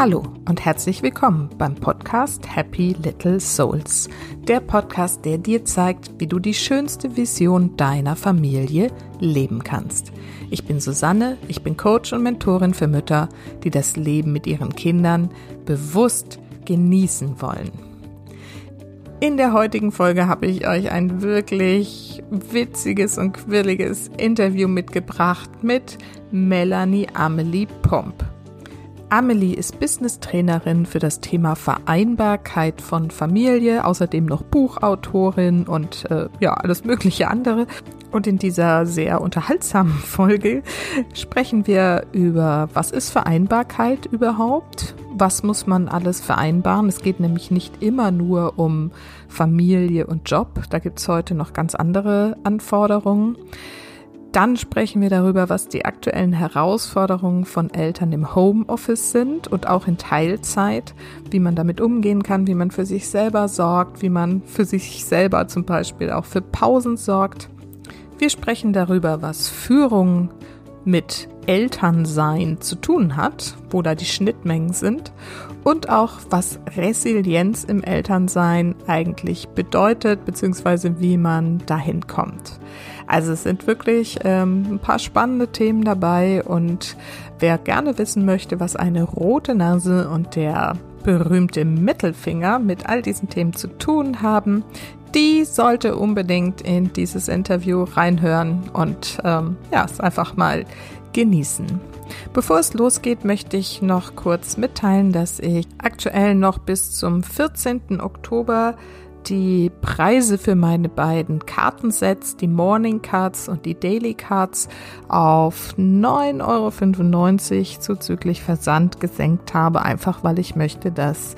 Hallo und herzlich willkommen beim Podcast Happy Little Souls. Der Podcast, der dir zeigt, wie du die schönste Vision deiner Familie leben kannst. Ich bin Susanne, ich bin Coach und Mentorin für Mütter, die das Leben mit ihren Kindern bewusst genießen wollen. In der heutigen Folge habe ich euch ein wirklich witziges und quirliges Interview mitgebracht mit Melanie Amelie Pomp. Amelie ist Business-Trainerin für das Thema Vereinbarkeit von Familie, außerdem noch Buchautorin und äh, ja, alles mögliche andere. Und in dieser sehr unterhaltsamen Folge sprechen wir über, was ist Vereinbarkeit überhaupt? Was muss man alles vereinbaren? Es geht nämlich nicht immer nur um Familie und Job. Da gibt es heute noch ganz andere Anforderungen. Dann sprechen wir darüber, was die aktuellen Herausforderungen von Eltern im Homeoffice sind und auch in Teilzeit, wie man damit umgehen kann, wie man für sich selber sorgt, wie man für sich selber zum Beispiel auch für Pausen sorgt. Wir sprechen darüber, was Führung mit Elternsein zu tun hat, wo da die Schnittmengen sind und auch was Resilienz im Elternsein eigentlich bedeutet, beziehungsweise wie man dahin kommt. Also es sind wirklich ähm, ein paar spannende Themen dabei und wer gerne wissen möchte, was eine rote Nase und der berühmte Mittelfinger mit all diesen Themen zu tun haben, die sollte unbedingt in dieses Interview reinhören und ähm, ja, es einfach mal genießen. Bevor es losgeht, möchte ich noch kurz mitteilen, dass ich aktuell noch bis zum 14. Oktober die Preise für meine beiden Kartensets, die Morning Cards und die Daily Cards, auf 9,95 Euro zuzüglich Versand gesenkt habe, einfach weil ich möchte, dass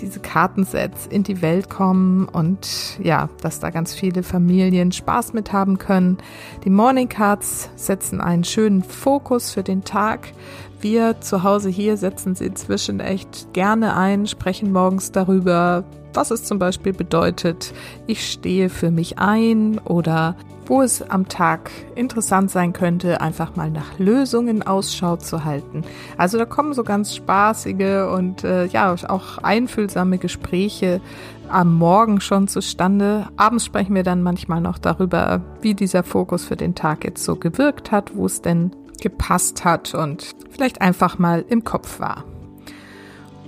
diese Kartensets in die Welt kommen und ja, dass da ganz viele Familien Spaß mit haben können. Die Morning Cards setzen einen schönen Fokus für den Tag. Wir zu Hause hier setzen sie inzwischen echt gerne ein, sprechen morgens darüber, was es zum Beispiel bedeutet, ich stehe für mich ein oder wo es am Tag interessant sein könnte, einfach mal nach Lösungen Ausschau zu halten. Also da kommen so ganz spaßige und äh, ja auch einfühlsame Gespräche am Morgen schon zustande. Abends sprechen wir dann manchmal noch darüber, wie dieser Fokus für den Tag jetzt so gewirkt hat, wo es denn gepasst hat und vielleicht einfach mal im Kopf war.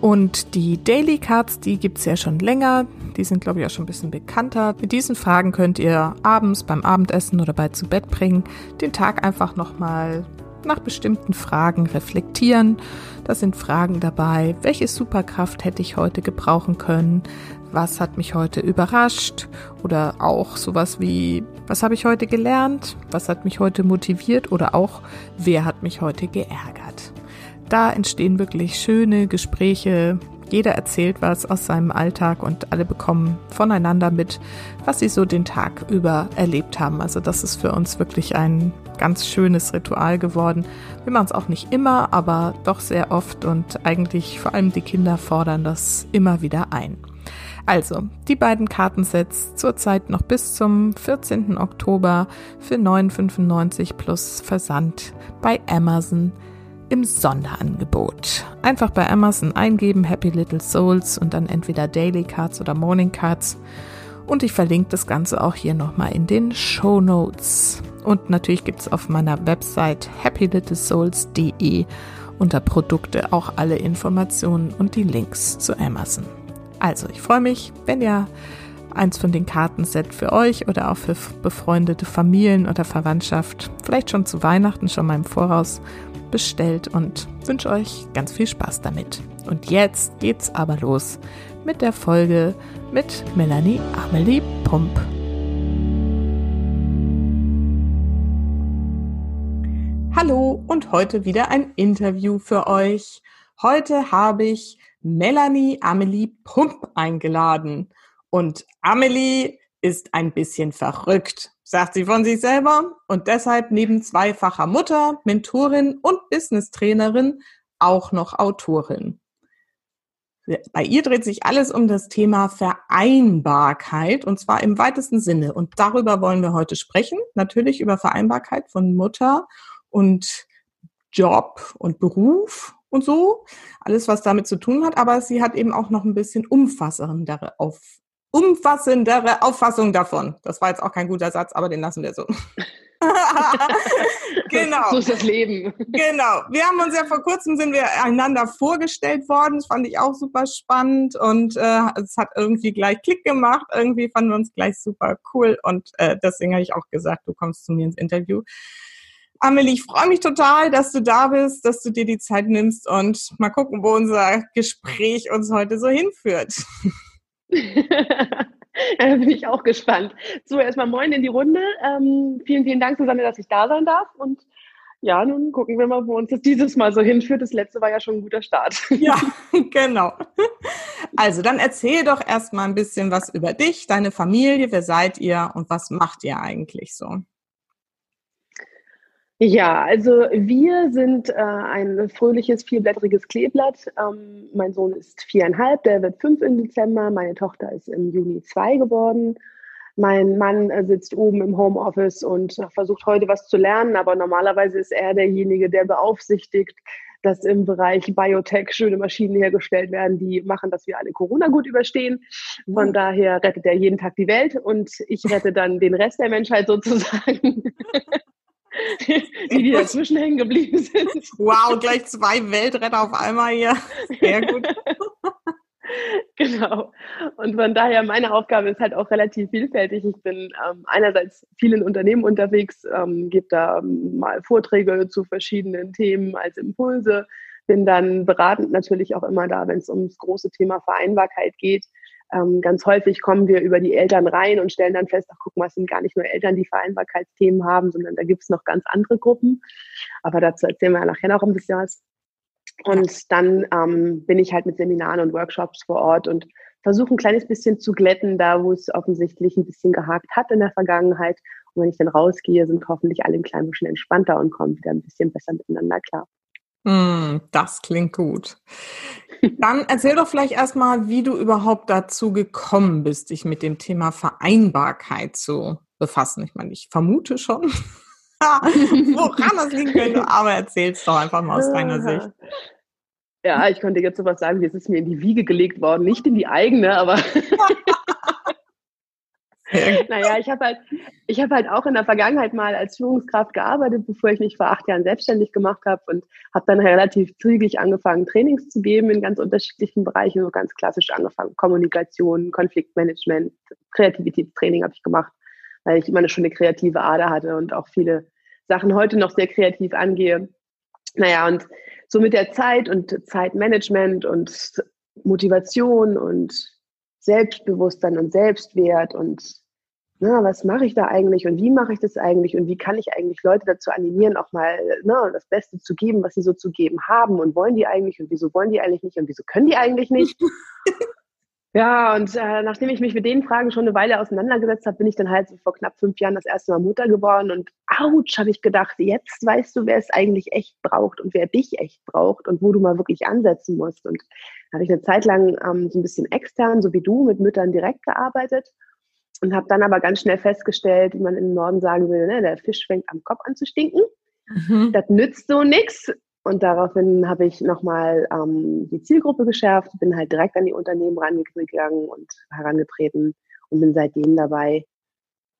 Und die Daily Cards, die gibt's ja schon länger. Die sind, glaube ich, auch schon ein bisschen bekannter. Mit diesen Fragen könnt ihr abends beim Abendessen oder bei zu Bett bringen den Tag einfach nochmal nach bestimmten Fragen reflektieren. Da sind Fragen dabei. Welche Superkraft hätte ich heute gebrauchen können? Was hat mich heute überrascht? Oder auch sowas wie, was habe ich heute gelernt? Was hat mich heute motiviert? Oder auch, wer hat mich heute geärgert? Da entstehen wirklich schöne Gespräche. Jeder erzählt was aus seinem Alltag und alle bekommen voneinander mit, was sie so den Tag über erlebt haben. Also das ist für uns wirklich ein ganz schönes Ritual geworden. Wir machen es auch nicht immer, aber doch sehr oft und eigentlich vor allem die Kinder fordern das immer wieder ein. Also, die beiden Kartensets zurzeit noch bis zum 14. Oktober für 9,95 plus Versand bei Amazon im Sonderangebot. Einfach bei Amazon eingeben Happy Little Souls und dann entweder Daily Cards oder Morning Cards. Und ich verlinke das Ganze auch hier nochmal in den Show Notes. Und natürlich gibt es auf meiner Website happylittlesouls.de unter Produkte auch alle Informationen und die Links zu Amazon. Also, ich freue mich, wenn ihr eins von den Kartenset für euch oder auch für befreundete Familien oder Verwandtschaft, vielleicht schon zu Weihnachten schon mal im Voraus bestellt und wünsche euch ganz viel Spaß damit. Und jetzt geht's aber los mit der Folge mit Melanie Amelie Pump. Hallo und heute wieder ein Interview für euch. Heute habe ich Melanie Amelie Pump eingeladen. Und Amelie ist ein bisschen verrückt sagt sie von sich selber und deshalb neben zweifacher Mutter, Mentorin und Business-Trainerin auch noch Autorin. Bei ihr dreht sich alles um das Thema Vereinbarkeit und zwar im weitesten Sinne. Und darüber wollen wir heute sprechen. Natürlich über Vereinbarkeit von Mutter und Job und Beruf und so. Alles, was damit zu tun hat. Aber sie hat eben auch noch ein bisschen umfassendere, auf, umfassendere Auffassung davon. Das war jetzt auch kein guter Satz, aber den lassen wir so. genau. So ist das Leben. Genau. Wir haben uns ja vor kurzem sind wir einander vorgestellt worden. Das fand ich auch super spannend und äh, es hat irgendwie gleich Klick gemacht. Irgendwie fanden wir uns gleich super cool und äh, deswegen habe ich auch gesagt, du kommst zu mir ins Interview. Amelie, ich freue mich total, dass du da bist, dass du dir die Zeit nimmst und mal gucken, wo unser Gespräch uns heute so hinführt. da bin ich auch gespannt. So, erstmal moin in die Runde. Ähm, vielen, vielen Dank, Susanne, dass ich da sein darf. Und ja, nun gucken wir mal, wo uns das dieses Mal so hinführt. Das letzte war ja schon ein guter Start. Ja, genau. Also, dann erzähl doch erstmal ein bisschen was über dich, deine Familie, wer seid ihr und was macht ihr eigentlich so? Ja, also wir sind äh, ein fröhliches, vierblättriges Kleeblatt. Ähm, mein Sohn ist viereinhalb, der wird fünf im Dezember. Meine Tochter ist im Juni zwei geworden. Mein Mann äh, sitzt oben im Homeoffice und versucht heute was zu lernen, aber normalerweise ist er derjenige, der beaufsichtigt, dass im Bereich Biotech schöne Maschinen hergestellt werden, die machen, dass wir alle Corona gut überstehen. Von daher rettet er jeden Tag die Welt und ich rette dann den Rest der Menschheit sozusagen. die, die dazwischen hängen geblieben sind. Wow, gleich zwei Weltretter auf einmal hier. Sehr gut. genau. Und von daher, meine Aufgabe ist halt auch relativ vielfältig. Ich bin ähm, einerseits vielen Unternehmen unterwegs, ähm, gebe da ähm, mal Vorträge zu verschiedenen Themen als Impulse, bin dann beratend natürlich auch immer da, wenn es ums große Thema Vereinbarkeit geht. Ähm, ganz häufig kommen wir über die Eltern rein und stellen dann fest, ach guck mal, es sind gar nicht nur Eltern, die Vereinbarkeitsthemen haben, sondern da gibt es noch ganz andere Gruppen. Aber dazu erzählen wir ja nachher noch ein bisschen was. Und dann ähm, bin ich halt mit Seminaren und Workshops vor Ort und versuche ein kleines bisschen zu glätten, da wo es offensichtlich ein bisschen gehakt hat in der Vergangenheit. Und wenn ich dann rausgehe, sind hoffentlich alle ein klein bisschen entspannter und kommen wieder ein bisschen besser miteinander klar. Mm, das klingt gut. Dann erzähl doch vielleicht erstmal, wie du überhaupt dazu gekommen bist, dich mit dem Thema Vereinbarkeit zu befassen. Ich meine, ich vermute schon, woran das liegen könnte, aber erzähl's doch einfach mal aus deiner Sicht. Ja, ich könnte jetzt sowas sagen, wie es ist mir in die Wiege gelegt worden, nicht in die eigene, aber naja, ich habe halt, ich habe halt auch in der Vergangenheit mal als Führungskraft gearbeitet, bevor ich mich vor acht Jahren selbstständig gemacht habe und habe dann relativ zügig angefangen, Trainings zu geben in ganz unterschiedlichen Bereichen, so ganz klassisch angefangen. Kommunikation, Konfliktmanagement, Kreativitätstraining habe ich gemacht, weil ich immer eine schöne kreative Ader hatte und auch viele Sachen heute noch sehr kreativ angehe. Naja, und so mit der Zeit und Zeitmanagement und Motivation und Selbstbewusstsein und Selbstwert und na, was mache ich da eigentlich und wie mache ich das eigentlich und wie kann ich eigentlich Leute dazu animieren, auch mal na, das Beste zu geben, was sie so zu geben haben und wollen die eigentlich und wieso wollen die eigentlich nicht und wieso können die eigentlich nicht. ja, und äh, nachdem ich mich mit den Fragen schon eine Weile auseinandergesetzt habe, bin ich dann halt so vor knapp fünf Jahren das erste Mal Mutter geworden und ouch, habe ich gedacht, jetzt weißt du, wer es eigentlich echt braucht und wer dich echt braucht und wo du mal wirklich ansetzen musst. Und da habe ich eine Zeit lang ähm, so ein bisschen extern, so wie du, mit Müttern direkt gearbeitet und habe dann aber ganz schnell festgestellt, wie man im Norden sagen würde, ne, der Fisch fängt am Kopf an zu stinken. Mhm. Das nützt so nichts. Und daraufhin habe ich nochmal ähm, die Zielgruppe geschärft, bin halt direkt an die Unternehmen rangegangen und herangetreten und bin seitdem dabei,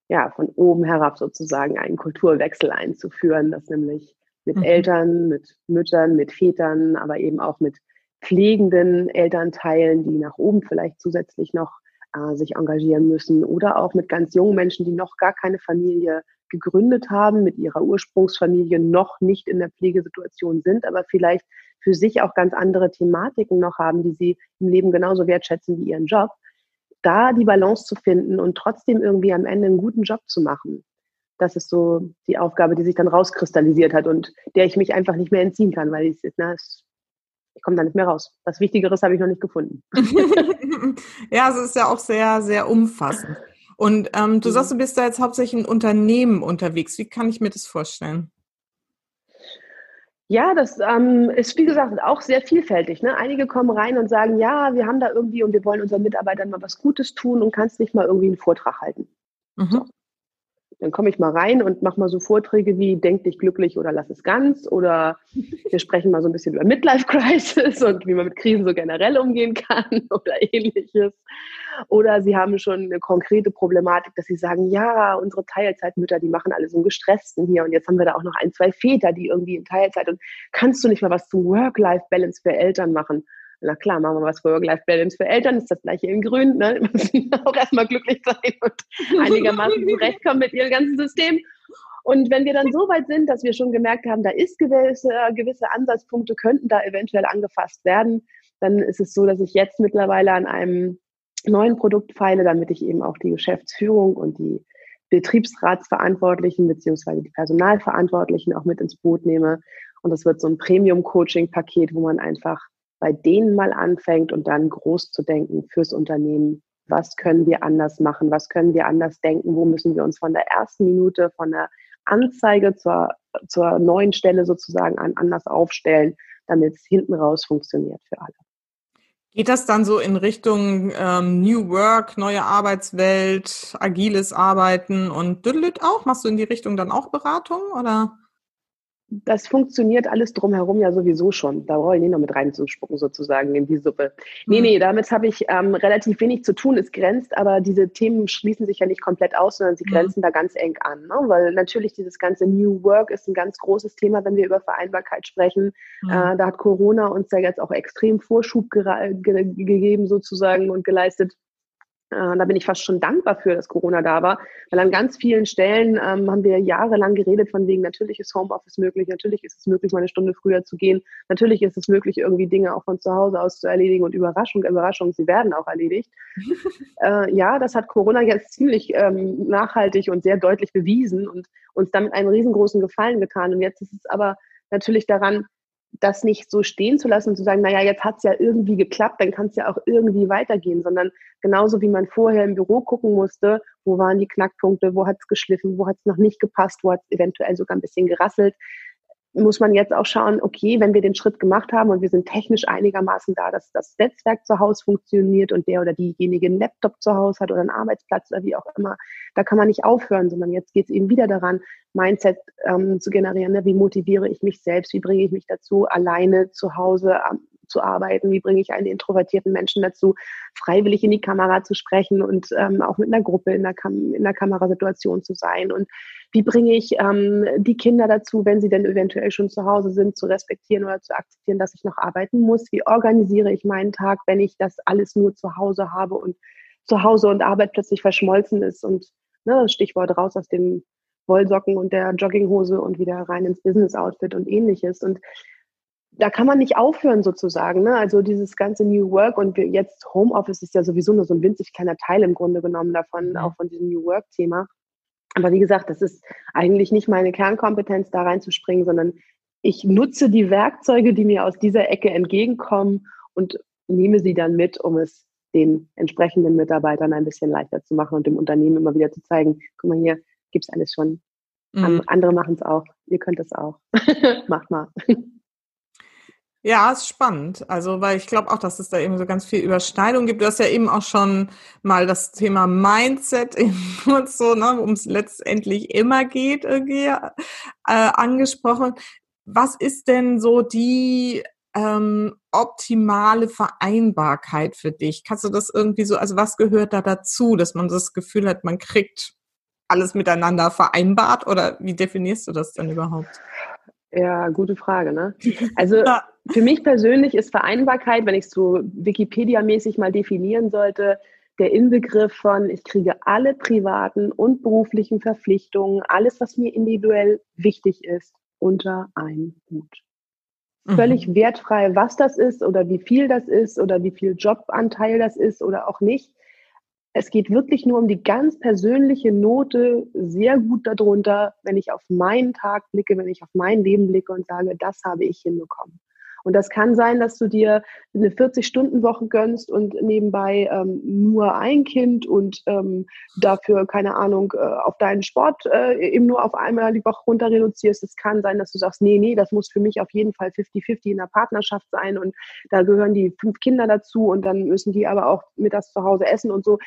ja, von oben herab sozusagen einen Kulturwechsel einzuführen, das nämlich mit mhm. Eltern, mit Müttern, mit Vätern, aber eben auch mit pflegenden Elternteilen, die nach oben vielleicht zusätzlich noch äh, sich engagieren müssen oder auch mit ganz jungen Menschen, die noch gar keine Familie gegründet haben, mit ihrer Ursprungsfamilie noch nicht in der Pflegesituation sind, aber vielleicht für sich auch ganz andere Thematiken noch haben, die sie im Leben genauso wertschätzen wie ihren Job, da die Balance zu finden und trotzdem irgendwie am Ende einen guten Job zu machen. Das ist so die Aufgabe, die sich dann rauskristallisiert hat und der ich mich einfach nicht mehr entziehen kann, weil ich, na, ich komme da nicht mehr raus. Was Wichtigeres habe ich noch nicht gefunden. ja, es ist ja auch sehr, sehr umfassend. Und ähm, du sagst, du bist da jetzt hauptsächlich in Unternehmen unterwegs. Wie kann ich mir das vorstellen? Ja, das ähm, ist wie gesagt auch sehr vielfältig. Ne? Einige kommen rein und sagen, ja, wir haben da irgendwie und wir wollen unseren Mitarbeitern mal was Gutes tun und kannst nicht mal irgendwie einen Vortrag halten. Mhm. So. Dann komme ich mal rein und mache mal so Vorträge wie Denk dich glücklich oder lass es ganz oder wir sprechen mal so ein bisschen über Midlife Crisis und wie man mit Krisen so generell umgehen kann oder ähnliches. Oder sie haben schon eine konkrete Problematik, dass sie sagen, ja, unsere Teilzeitmütter, die machen alle so einen gestressten hier und jetzt haben wir da auch noch ein, zwei Väter, die irgendwie in Teilzeit und kannst du nicht mal was zum Work-Life-Balance für Eltern machen? Na klar, machen wir was für Work-Life-Balance für Eltern, ist das gleiche in Grün. Ne? Müssen auch erstmal glücklich sein und einigermaßen zurechtkommen mit ihrem ganzen System. Und wenn wir dann so weit sind, dass wir schon gemerkt haben, da ist gewisse, gewisse Ansatzpunkte, könnten da eventuell angefasst werden, dann ist es so, dass ich jetzt mittlerweile an einem neuen Produkt feile, damit ich eben auch die Geschäftsführung und die Betriebsratsverantwortlichen beziehungsweise die Personalverantwortlichen auch mit ins Boot nehme. Und das wird so ein Premium-Coaching-Paket, wo man einfach bei denen mal anfängt und dann groß zu denken fürs Unternehmen. Was können wir anders machen? Was können wir anders denken? Wo müssen wir uns von der ersten Minute, von der Anzeige zur, zur neuen Stelle sozusagen an, anders aufstellen, damit es hinten raus funktioniert für alle. Geht das dann so in Richtung ähm, New Work, neue Arbeitswelt, agiles Arbeiten und Düdelüt auch? Machst du in die Richtung dann auch Beratung oder? Das funktioniert alles drumherum ja sowieso schon. Da brauche ich nicht noch mit reinzuspucken sozusagen in die Suppe. Nee, hm. nee, damit habe ich ähm, relativ wenig zu tun. Es grenzt, aber diese Themen schließen sich ja nicht komplett aus, sondern sie hm. grenzen ja. da ganz eng an. Ne? Weil natürlich dieses ganze New Work ist ein ganz großes Thema, wenn wir über Vereinbarkeit sprechen. Ja. Äh, da hat Corona uns ja jetzt auch extrem Vorschub ge ge gegeben sozusagen und geleistet äh, da bin ich fast schon dankbar für, dass Corona da war, weil an ganz vielen Stellen ähm, haben wir jahrelang geredet von wegen, natürlich ist Homeoffice möglich, natürlich ist es möglich, mal eine Stunde früher zu gehen, natürlich ist es möglich, irgendwie Dinge auch von zu Hause aus zu erledigen und Überraschung, Überraschung, sie werden auch erledigt. äh, ja, das hat Corona jetzt ziemlich ähm, nachhaltig und sehr deutlich bewiesen und uns damit einen riesengroßen Gefallen getan. Und jetzt ist es aber natürlich daran, das nicht so stehen zu lassen und zu sagen, naja, jetzt hat es ja irgendwie geklappt, dann kann es ja auch irgendwie weitergehen, sondern genauso wie man vorher im Büro gucken musste, wo waren die Knackpunkte, wo hat es geschliffen, wo hat es noch nicht gepasst, wo hat es eventuell sogar ein bisschen gerasselt, muss man jetzt auch schauen, okay, wenn wir den Schritt gemacht haben und wir sind technisch einigermaßen da, dass das Netzwerk zu Hause funktioniert und der oder diejenige einen Laptop zu Hause hat oder einen Arbeitsplatz oder wie auch immer, da kann man nicht aufhören, sondern jetzt geht es eben wieder daran, Mindset ähm, zu generieren. Ne? Wie motiviere ich mich selbst? Wie bringe ich mich dazu, alleine zu Hause ähm, zu arbeiten? Wie bringe ich einen introvertierten Menschen dazu, freiwillig in die Kamera zu sprechen und ähm, auch mit einer Gruppe in der, Kam in der Kamerasituation zu sein? Und wie bringe ich ähm, die Kinder dazu, wenn sie denn eventuell schon zu Hause sind, zu respektieren oder zu akzeptieren, dass ich noch arbeiten muss? Wie organisiere ich meinen Tag, wenn ich das alles nur zu Hause habe und zu Hause und Arbeit plötzlich verschmolzen ist? Und ne, Stichwort raus aus den Wollsocken und der Jogginghose und wieder rein ins Business-Outfit und ähnliches. Und da kann man nicht aufhören sozusagen. Ne? Also dieses ganze New Work und jetzt Homeoffice ist ja sowieso nur so ein winzig kleiner Teil im Grunde genommen davon, auch von diesem New Work-Thema. Aber wie gesagt, das ist eigentlich nicht meine Kernkompetenz, da reinzuspringen, sondern ich nutze die Werkzeuge, die mir aus dieser Ecke entgegenkommen und nehme sie dann mit, um es den entsprechenden Mitarbeitern ein bisschen leichter zu machen und dem Unternehmen immer wieder zu zeigen, guck mal hier, gibt es alles schon. Mhm. Andere machen es auch. Ihr könnt es auch. Macht mal. Ja, ist spannend. Also, weil ich glaube auch, dass es da eben so ganz viel Überschneidung gibt. Du hast ja eben auch schon mal das Thema Mindset und so, ne, worum es letztendlich immer geht, irgendwie äh, angesprochen. Was ist denn so die ähm, optimale Vereinbarkeit für dich? Kannst du das irgendwie so, also was gehört da dazu, dass man das Gefühl hat, man kriegt alles miteinander vereinbart oder wie definierst du das denn überhaupt? Ja, gute Frage. Ne? Also ja. für mich persönlich ist Vereinbarkeit, wenn ich es so Wikipedia-mäßig mal definieren sollte, der Inbegriff von, ich kriege alle privaten und beruflichen Verpflichtungen, alles, was mir individuell wichtig ist, unter einen Hut. Völlig mhm. wertfrei, was das ist oder wie viel das ist oder wie viel Jobanteil das ist oder auch nicht. Es geht wirklich nur um die ganz persönliche Note, sehr gut darunter, wenn ich auf meinen Tag blicke, wenn ich auf mein Leben blicke und sage, das habe ich hinbekommen. Und das kann sein, dass du dir eine 40-Stunden-Woche gönnst und nebenbei ähm, nur ein Kind und ähm, dafür, keine Ahnung, äh, auf deinen Sport äh, eben nur auf einmal die Woche runter reduzierst. Es kann sein, dass du sagst, nee, nee, das muss für mich auf jeden Fall 50-50 in der Partnerschaft sein und da gehören die fünf Kinder dazu und dann müssen die aber auch mittags zu Hause essen und so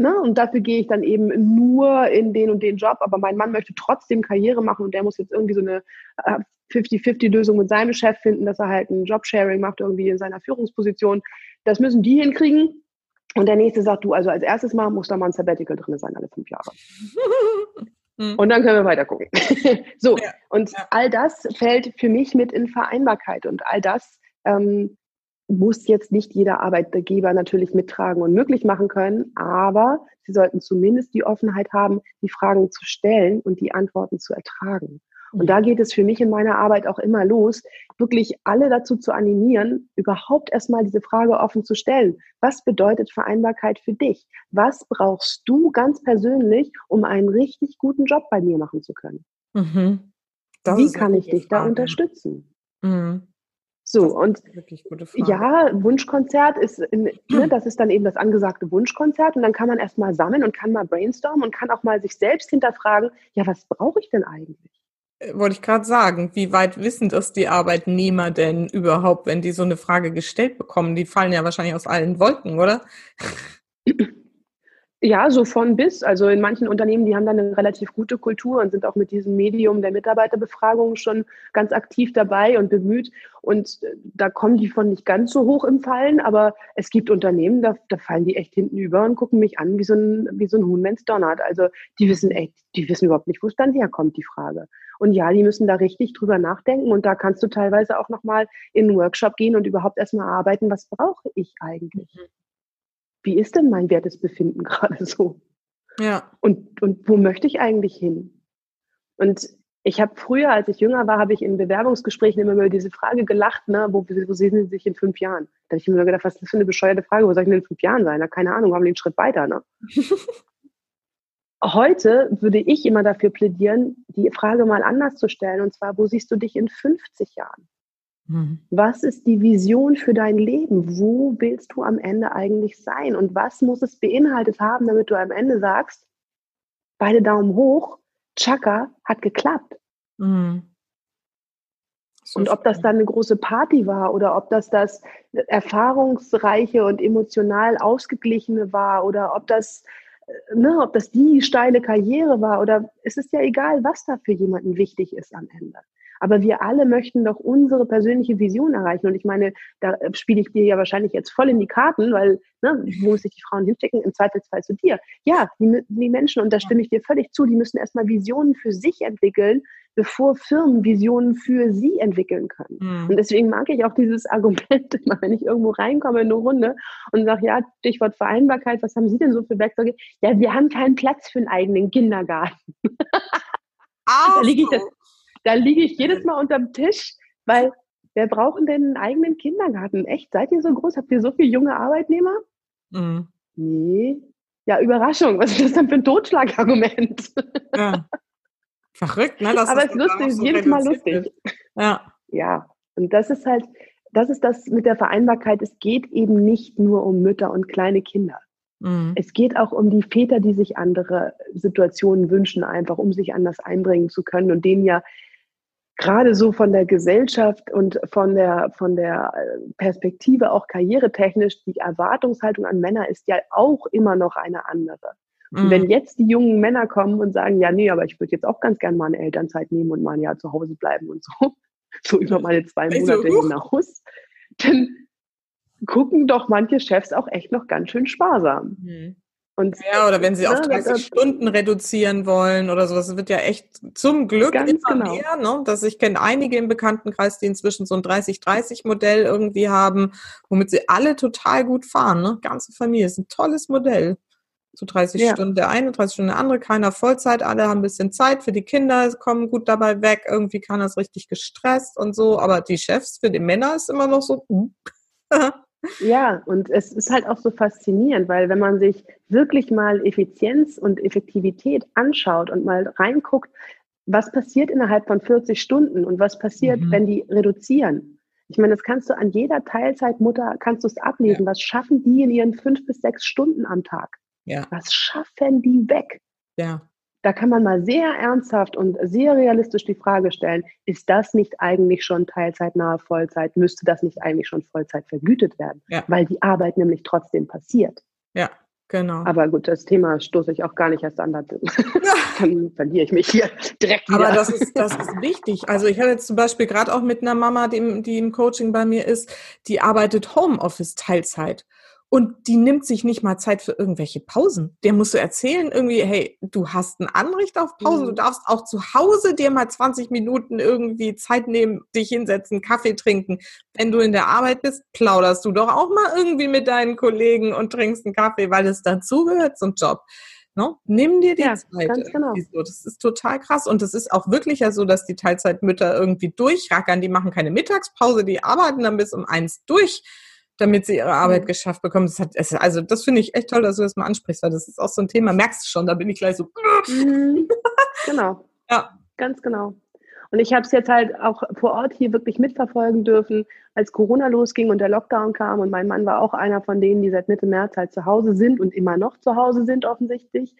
Ne? Und dafür gehe ich dann eben nur in den und den Job. Aber mein Mann möchte trotzdem Karriere machen und der muss jetzt irgendwie so eine 50-50-Lösung äh, mit seinem Chef finden, dass er halt ein Jobsharing macht irgendwie in seiner Führungsposition. Das müssen die hinkriegen. Und der nächste sagt, du, also als erstes Mal muss da mal ein Sabbatical drin sein, alle fünf Jahre. Und dann können wir weiter gucken. so, ja, und ja. all das fällt für mich mit in Vereinbarkeit. Und all das ähm, muss jetzt nicht jeder Arbeitgeber natürlich mittragen und möglich machen können, aber sie sollten zumindest die Offenheit haben, die Fragen zu stellen und die Antworten zu ertragen. Und da geht es für mich in meiner Arbeit auch immer los, wirklich alle dazu zu animieren, überhaupt erstmal diese Frage offen zu stellen. Was bedeutet Vereinbarkeit für dich? Was brauchst du ganz persönlich, um einen richtig guten Job bei mir machen zu können? Mhm. Wie kann ich dich Frage. da unterstützen? Mhm. So, und ja, Wunschkonzert ist, in, ne, das ist dann eben das angesagte Wunschkonzert und dann kann man erstmal sammeln und kann mal brainstormen und kann auch mal sich selbst hinterfragen, ja, was brauche ich denn eigentlich? Äh, wollte ich gerade sagen, wie weit wissen das die Arbeitnehmer denn überhaupt, wenn die so eine Frage gestellt bekommen? Die fallen ja wahrscheinlich aus allen Wolken, oder? Ja, so von bis. Also in manchen Unternehmen, die haben dann eine relativ gute Kultur und sind auch mit diesem Medium der Mitarbeiterbefragung schon ganz aktiv dabei und bemüht. Und äh, da kommen die von nicht ganz so hoch im Fallen, aber es gibt Unternehmen, da, da fallen die echt hinten über und gucken mich an wie so ein, wie so ein Huhn, wenn es donnert. Also die wissen echt, die wissen überhaupt nicht, wo es dann herkommt, die Frage. Und ja, die müssen da richtig drüber nachdenken und da kannst du teilweise auch nochmal in einen Workshop gehen und überhaupt erstmal arbeiten, was brauche ich eigentlich? Mhm wie ist denn mein wertes Befinden gerade so? Ja. Und, und wo möchte ich eigentlich hin? Und ich habe früher, als ich jünger war, habe ich in Bewerbungsgesprächen immer über diese Frage gelacht, ne, wo, wo sehen Sie sich in fünf Jahren? Da habe ich mir gedacht, was ist das für eine bescheuerte Frage? Wo soll ich denn in fünf Jahren sein? Na, keine Ahnung, haben wir einen Schritt weiter, ne? Heute würde ich immer dafür plädieren, die Frage mal anders zu stellen. Und zwar, wo siehst du dich in 50 Jahren? Mhm. Was ist die Vision für dein Leben? Wo willst du am Ende eigentlich sein? Und was muss es beinhaltet haben, damit du am Ende sagst, beide Daumen hoch, Chaka hat geklappt. Mhm. So und ob das dann eine große Party war oder ob das das erfahrungsreiche und emotional ausgeglichene war oder ob das, äh, ne, ob das die steile Karriere war oder es ist ja egal, was da für jemanden wichtig ist am Ende. Aber wir alle möchten doch unsere persönliche Vision erreichen. Und ich meine, da spiele ich dir ja wahrscheinlich jetzt voll in die Karten, weil, ne, wo muss ich die Frauen hinschicken? Im Zweifelsfall zu dir. Ja, die, die Menschen, und da stimme ich dir völlig zu, die müssen erstmal Visionen für sich entwickeln, bevor Firmen Visionen für sie entwickeln können. Mhm. Und deswegen mag ich auch dieses Argument immer, wenn ich irgendwo reinkomme in eine Runde und sage, ja, Stichwort Vereinbarkeit, was haben Sie denn so für Werkzeuge? Ja, wir haben keinen Platz für einen eigenen Kindergarten. da liege ich das, da liege ich jedes Mal unterm Tisch, weil wer brauchen denn einen eigenen Kindergarten? Echt? Seid ihr so groß? Habt ihr so viele junge Arbeitnehmer? Mhm. Nee. Ja, Überraschung. Was ist das denn für ein Totschlagargument? Ja. Verrückt, ne? Das Aber es ist lustig, so jedes Mal lustig. Ja. Ja. Und das ist halt, das ist das mit der Vereinbarkeit. Es geht eben nicht nur um Mütter und kleine Kinder. Mhm. Es geht auch um die Väter, die sich andere Situationen wünschen, einfach um sich anders einbringen zu können und denen ja gerade so von der Gesellschaft und von der, von der äh, Perspektive auch karrieretechnisch, die Erwartungshaltung an Männer ist ja auch immer noch eine andere. Und wenn mhm. jetzt die jungen Männer kommen und sagen, ja, nee, aber ich würde jetzt auch ganz gern mal eine Elternzeit nehmen und mal ein Jahr zu Hause bleiben und so, so über meine zwei Monate also, hinaus, dann gucken doch manche Chefs auch echt noch ganz schön sparsam. Mhm. Und, ja, oder wenn sie auf 30 ne, Stunden reduzieren wollen oder sowas. Das wird ja echt zum Glück immer genau. mehr. Ne? Dass ich kenne einige im Bekanntenkreis, die inzwischen so ein 30-30-Modell irgendwie haben, womit sie alle total gut fahren. Ne? Ganze Familie. Ist ein tolles Modell. So 30 ja. Stunden der eine, 30 Stunden der andere, keiner Vollzeit, alle haben ein bisschen Zeit für die Kinder, kommen gut dabei weg, irgendwie kann das richtig gestresst und so, aber die Chefs für die Männer ist immer noch so. Uh. Ja, und es ist halt auch so faszinierend, weil wenn man sich wirklich mal Effizienz und Effektivität anschaut und mal reinguckt, was passiert innerhalb von 40 Stunden und was passiert, mhm. wenn die reduzieren. Ich meine, das kannst du an jeder Teilzeitmutter, kannst du es ablesen. Ja. Was schaffen die in ihren fünf bis sechs Stunden am Tag? Ja. Was schaffen die weg? Ja da kann man mal sehr ernsthaft und sehr realistisch die Frage stellen, ist das nicht eigentlich schon teilzeitnahe Vollzeit? Müsste das nicht eigentlich schon Vollzeit vergütet werden? Ja. Weil die Arbeit nämlich trotzdem passiert. Ja. Genau. Aber gut, das Thema stoße ich auch gar nicht erst an. Dann verliere ich mich hier direkt wieder. Aber das ist, das ist wichtig. Also ich habe jetzt zum Beispiel gerade auch mit einer Mama, die, die im Coaching bei mir ist, die arbeitet Homeoffice Teilzeit. Und die nimmt sich nicht mal Zeit für irgendwelche Pausen. Der musst du erzählen irgendwie, hey, du hast ein Anrecht auf Pause, mhm. du darfst auch zu Hause dir mal 20 Minuten irgendwie Zeit nehmen, dich hinsetzen, Kaffee trinken. Wenn du in der Arbeit bist, plauderst du doch auch mal irgendwie mit deinen Kollegen und trinkst einen Kaffee, weil es dazugehört zum Job. No? Ne? Nimm dir die ja, Zeit. Ganz genau. Das ist total krass. Und es ist auch wirklich ja so, dass die Teilzeitmütter irgendwie durchrackern. Die machen keine Mittagspause, die arbeiten dann bis um eins durch damit sie ihre Arbeit mhm. geschafft bekommen. Das hat, also das finde ich echt toll, dass du das mal ansprichst, weil das ist auch so ein Thema. Merkst du schon, da bin ich gleich so. Mhm. Genau. ja. Ganz genau. Und ich habe es jetzt halt auch vor Ort hier wirklich mitverfolgen dürfen, als Corona losging und der Lockdown kam. Und mein Mann war auch einer von denen, die seit Mitte März halt zu Hause sind und immer noch zu Hause sind offensichtlich.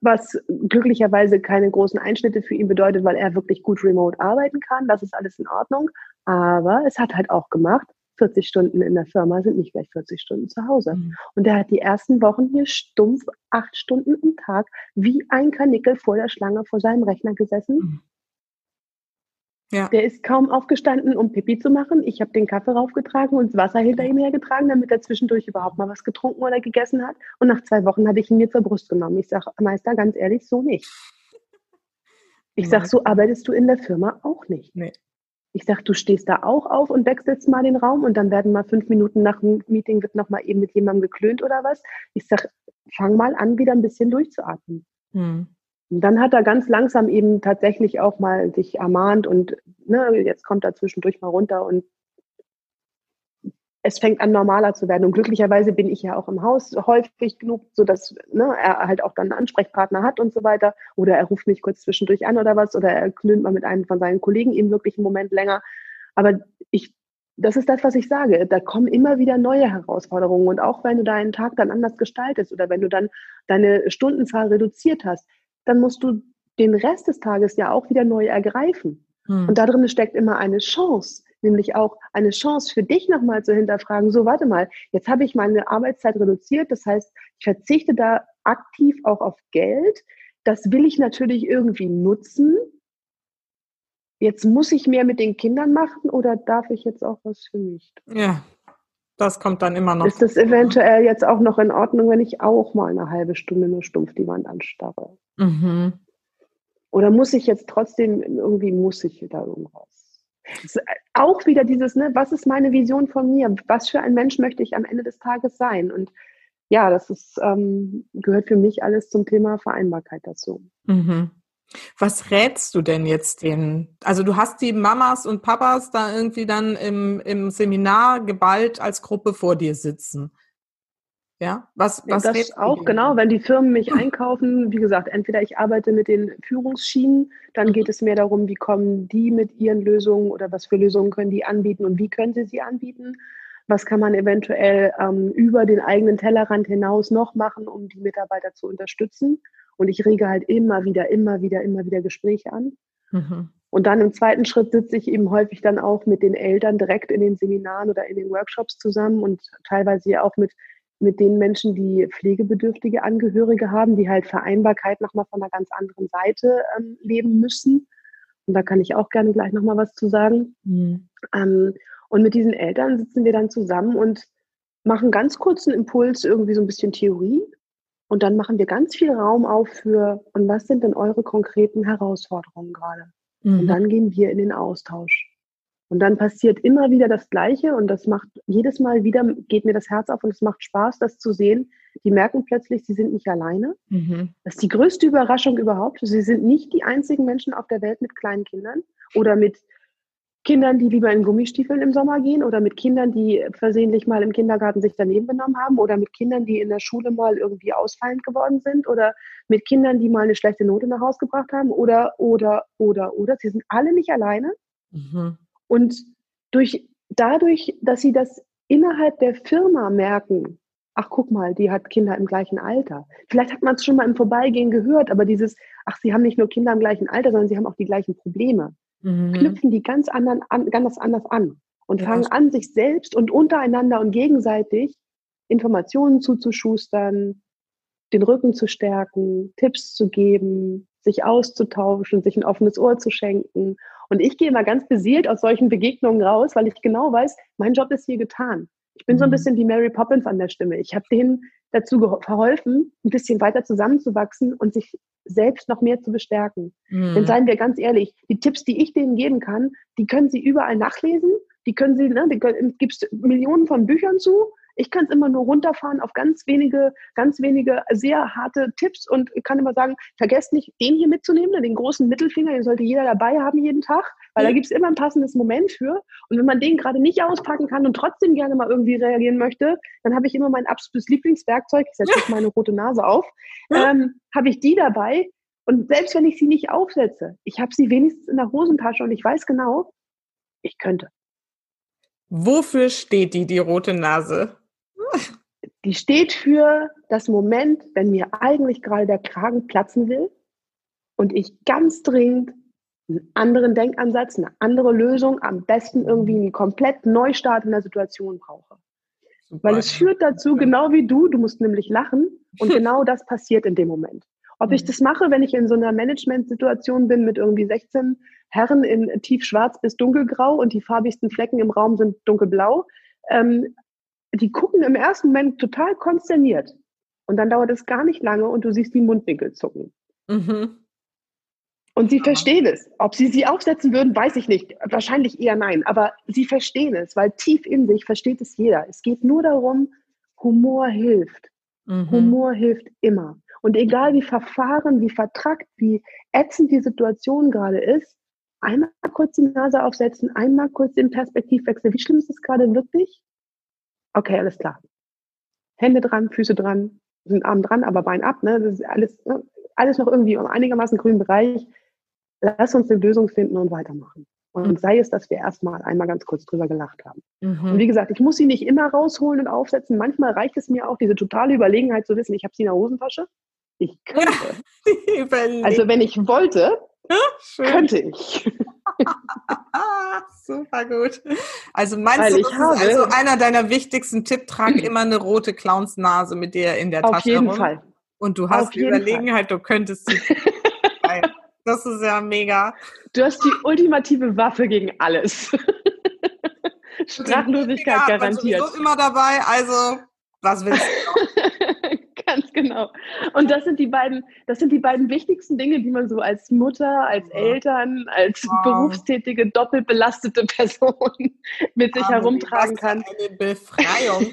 Was glücklicherweise keine großen Einschnitte für ihn bedeutet, weil er wirklich gut remote arbeiten kann. Das ist alles in Ordnung. Aber es hat halt auch gemacht, 40 Stunden in der Firma sind nicht gleich 40 Stunden zu Hause. Mhm. Und er hat die ersten Wochen hier stumpf acht Stunden am Tag wie ein Kanickel vor der Schlange vor seinem Rechner gesessen. Mhm. Ja. Der ist kaum aufgestanden, um Pipi zu machen. Ich habe den Kaffee raufgetragen und das Wasser hinter ihm hergetragen, damit er zwischendurch überhaupt mal was getrunken oder gegessen hat. Und nach zwei Wochen habe ich ihn mir zur Brust genommen. Ich sage, Meister, ganz ehrlich, so nicht. Ich sage, so arbeitest du in der Firma auch nicht. Nee. Ich sage, du stehst da auch auf und wechselst mal den Raum und dann werden mal fünf Minuten nach dem Meeting wird noch mal eben mit jemandem geklönt oder was. Ich sage, fang mal an, wieder ein bisschen durchzuatmen. Hm. Und dann hat er ganz langsam eben tatsächlich auch mal sich ermahnt und ne, jetzt kommt er zwischendurch mal runter und es fängt an normaler zu werden. Und glücklicherweise bin ich ja auch im Haus häufig genug, sodass ne, er halt auch dann einen Ansprechpartner hat und so weiter. Oder er ruft mich kurz zwischendurch an oder was. Oder er klönt mal mit einem von seinen Kollegen eben wirklich einen Moment länger. Aber ich, das ist das, was ich sage. Da kommen immer wieder neue Herausforderungen. Und auch wenn du deinen Tag dann anders gestaltest oder wenn du dann deine Stundenzahl reduziert hast, dann musst du den Rest des Tages ja auch wieder neu ergreifen. Hm. Und da drin steckt immer eine Chance nämlich auch eine Chance für dich nochmal zu hinterfragen, so warte mal, jetzt habe ich meine Arbeitszeit reduziert, das heißt, ich verzichte da aktiv auch auf Geld, das will ich natürlich irgendwie nutzen. Jetzt muss ich mehr mit den Kindern machen oder darf ich jetzt auch was für mich? Ja, das kommt dann immer noch. Ist das eventuell jetzt auch noch in Ordnung, wenn ich auch mal eine halbe Stunde nur stumpf die Wand anstarre? Mhm. Oder muss ich jetzt trotzdem, irgendwie muss ich da irgendwas? Auch wieder dieses, ne, was ist meine Vision von mir? Was für ein Mensch möchte ich am Ende des Tages sein? Und ja, das ist, ähm, gehört für mich alles zum Thema Vereinbarkeit dazu. Mhm. Was rätst du denn jetzt den? Also du hast die Mamas und Papas da irgendwie dann im, im Seminar geballt als Gruppe vor dir sitzen. Ja, was, was das auch genau, wenn die Firmen mich einkaufen, wie gesagt, entweder ich arbeite mit den Führungsschienen, dann geht es mehr darum, wie kommen die mit ihren Lösungen oder was für Lösungen können die anbieten und wie können sie sie anbieten. Was kann man eventuell ähm, über den eigenen Tellerrand hinaus noch machen, um die Mitarbeiter zu unterstützen? Und ich rege halt immer wieder, immer wieder, immer wieder Gespräche an. Mhm. Und dann im zweiten Schritt sitze ich eben häufig dann auch mit den Eltern direkt in den Seminaren oder in den Workshops zusammen und teilweise auch mit mit den Menschen, die pflegebedürftige Angehörige haben, die halt Vereinbarkeit nochmal von einer ganz anderen Seite ähm, leben müssen. Und da kann ich auch gerne gleich nochmal was zu sagen. Mhm. Ähm, und mit diesen Eltern sitzen wir dann zusammen und machen ganz kurzen Impuls, irgendwie so ein bisschen Theorie. Und dann machen wir ganz viel Raum auf für, und was sind denn eure konkreten Herausforderungen gerade? Mhm. Und dann gehen wir in den Austausch. Und dann passiert immer wieder das Gleiche und das macht jedes Mal wieder, geht mir das Herz auf und es macht Spaß, das zu sehen. Die merken plötzlich, sie sind nicht alleine. Mhm. Das ist die größte Überraschung überhaupt. Sie sind nicht die einzigen Menschen auf der Welt mit kleinen Kindern oder mit Kindern, die lieber in Gummistiefeln im Sommer gehen oder mit Kindern, die versehentlich mal im Kindergarten sich daneben benommen haben oder mit Kindern, die in der Schule mal irgendwie ausfallend geworden sind oder mit Kindern, die mal eine schlechte Note nach Hause gebracht haben oder, oder, oder, oder. Sie sind alle nicht alleine. Mhm. Und durch, dadurch, dass sie das innerhalb der Firma merken, ach guck mal, die hat Kinder im gleichen Alter. Vielleicht hat man es schon mal im Vorbeigehen gehört, aber dieses, ach, sie haben nicht nur Kinder im gleichen Alter, sondern sie haben auch die gleichen Probleme. Mhm. Knüpfen die ganz, anderen an, ganz anders an und ja, fangen an, sich selbst und untereinander und gegenseitig Informationen zuzuschustern, den Rücken zu stärken, Tipps zu geben, sich auszutauschen, sich ein offenes Ohr zu schenken. Und ich gehe immer ganz beseelt aus solchen Begegnungen raus, weil ich genau weiß, mein Job ist hier getan. Ich bin so ein mhm. bisschen die Mary Poppins an der Stimme. Ich habe denen dazu verholfen, ein bisschen weiter zusammenzuwachsen und sich selbst noch mehr zu bestärken. Mhm. Denn seien wir ganz ehrlich, die Tipps, die ich denen geben kann, die können sie überall nachlesen. Die können sie, ne, gibt es Millionen von Büchern zu. Ich kann es immer nur runterfahren auf ganz wenige, ganz wenige sehr harte Tipps und kann immer sagen, vergesst nicht, den hier mitzunehmen, ne, den großen Mittelfinger, den sollte jeder dabei haben jeden Tag, weil da gibt es immer ein passendes Moment für. Und wenn man den gerade nicht auspacken kann und trotzdem gerne mal irgendwie reagieren möchte, dann habe ich immer mein absolutes Lieblingswerkzeug, ich setze jetzt meine rote Nase auf, ähm, habe ich die dabei. Und selbst wenn ich sie nicht aufsetze, ich habe sie wenigstens in der Hosentasche und ich weiß genau, ich könnte. Wofür steht die, die rote Nase? Die steht für das Moment, wenn mir eigentlich gerade der Kragen platzen will und ich ganz dringend einen anderen Denkansatz, eine andere Lösung, am besten irgendwie einen komplett Neustart in der Situation brauche. Super. Weil es führt dazu, genau wie du, du musst nämlich lachen und genau das passiert in dem Moment. Ob ich mhm. das mache, wenn ich in so einer Management-Situation bin mit irgendwie 16 Herren in tiefschwarz bis dunkelgrau und die farbigsten Flecken im Raum sind dunkelblau, ähm, die gucken im ersten Moment total konsterniert. Und dann dauert es gar nicht lange und du siehst die Mundwinkel zucken. Mhm. Und sie ja. verstehen es. Ob sie sie aufsetzen würden, weiß ich nicht. Wahrscheinlich eher nein. Aber sie verstehen es, weil tief in sich versteht es jeder. Es geht nur darum, Humor hilft. Mhm. Humor hilft immer. Und egal wie verfahren, wie vertrackt, wie ätzend die Situation gerade ist, einmal kurz die Nase aufsetzen, einmal kurz den Perspektivwechsel. Wie schlimm ist es gerade wirklich? Okay, alles klar. Hände dran, Füße dran, sind Arm dran, aber Bein ab. Ne? Das ist alles, ne? alles noch irgendwie im einigermaßen grünen Bereich. Lass uns eine Lösung finden und weitermachen. Und sei es, dass wir erstmal einmal ganz kurz drüber gelacht haben. Mhm. Und wie gesagt, ich muss sie nicht immer rausholen und aufsetzen. Manchmal reicht es mir auch, diese totale Überlegenheit zu wissen, ich habe sie in der Hosentasche. Ich könnte. also wenn ich wollte, ja, könnte ich. Super gut. Also meinst du, das habe, ist also einer deiner wichtigsten Tipps, trag immer eine rote Clownsnase mit dir in der Tasche Auf jeden Fall. Und du hast die Überlegenheit, Fall. du könntest sie. das ist ja mega. Du hast die ultimative Waffe gegen alles. Sprachlosigkeit garantiert. Du immer dabei, also was willst du? Genau. Und das sind die beiden, das sind die beiden wichtigsten Dinge, die man so als Mutter, als Eltern, als wow. berufstätige, doppelt belastete Person mit sich herumtragen kann. Eine Befreiung.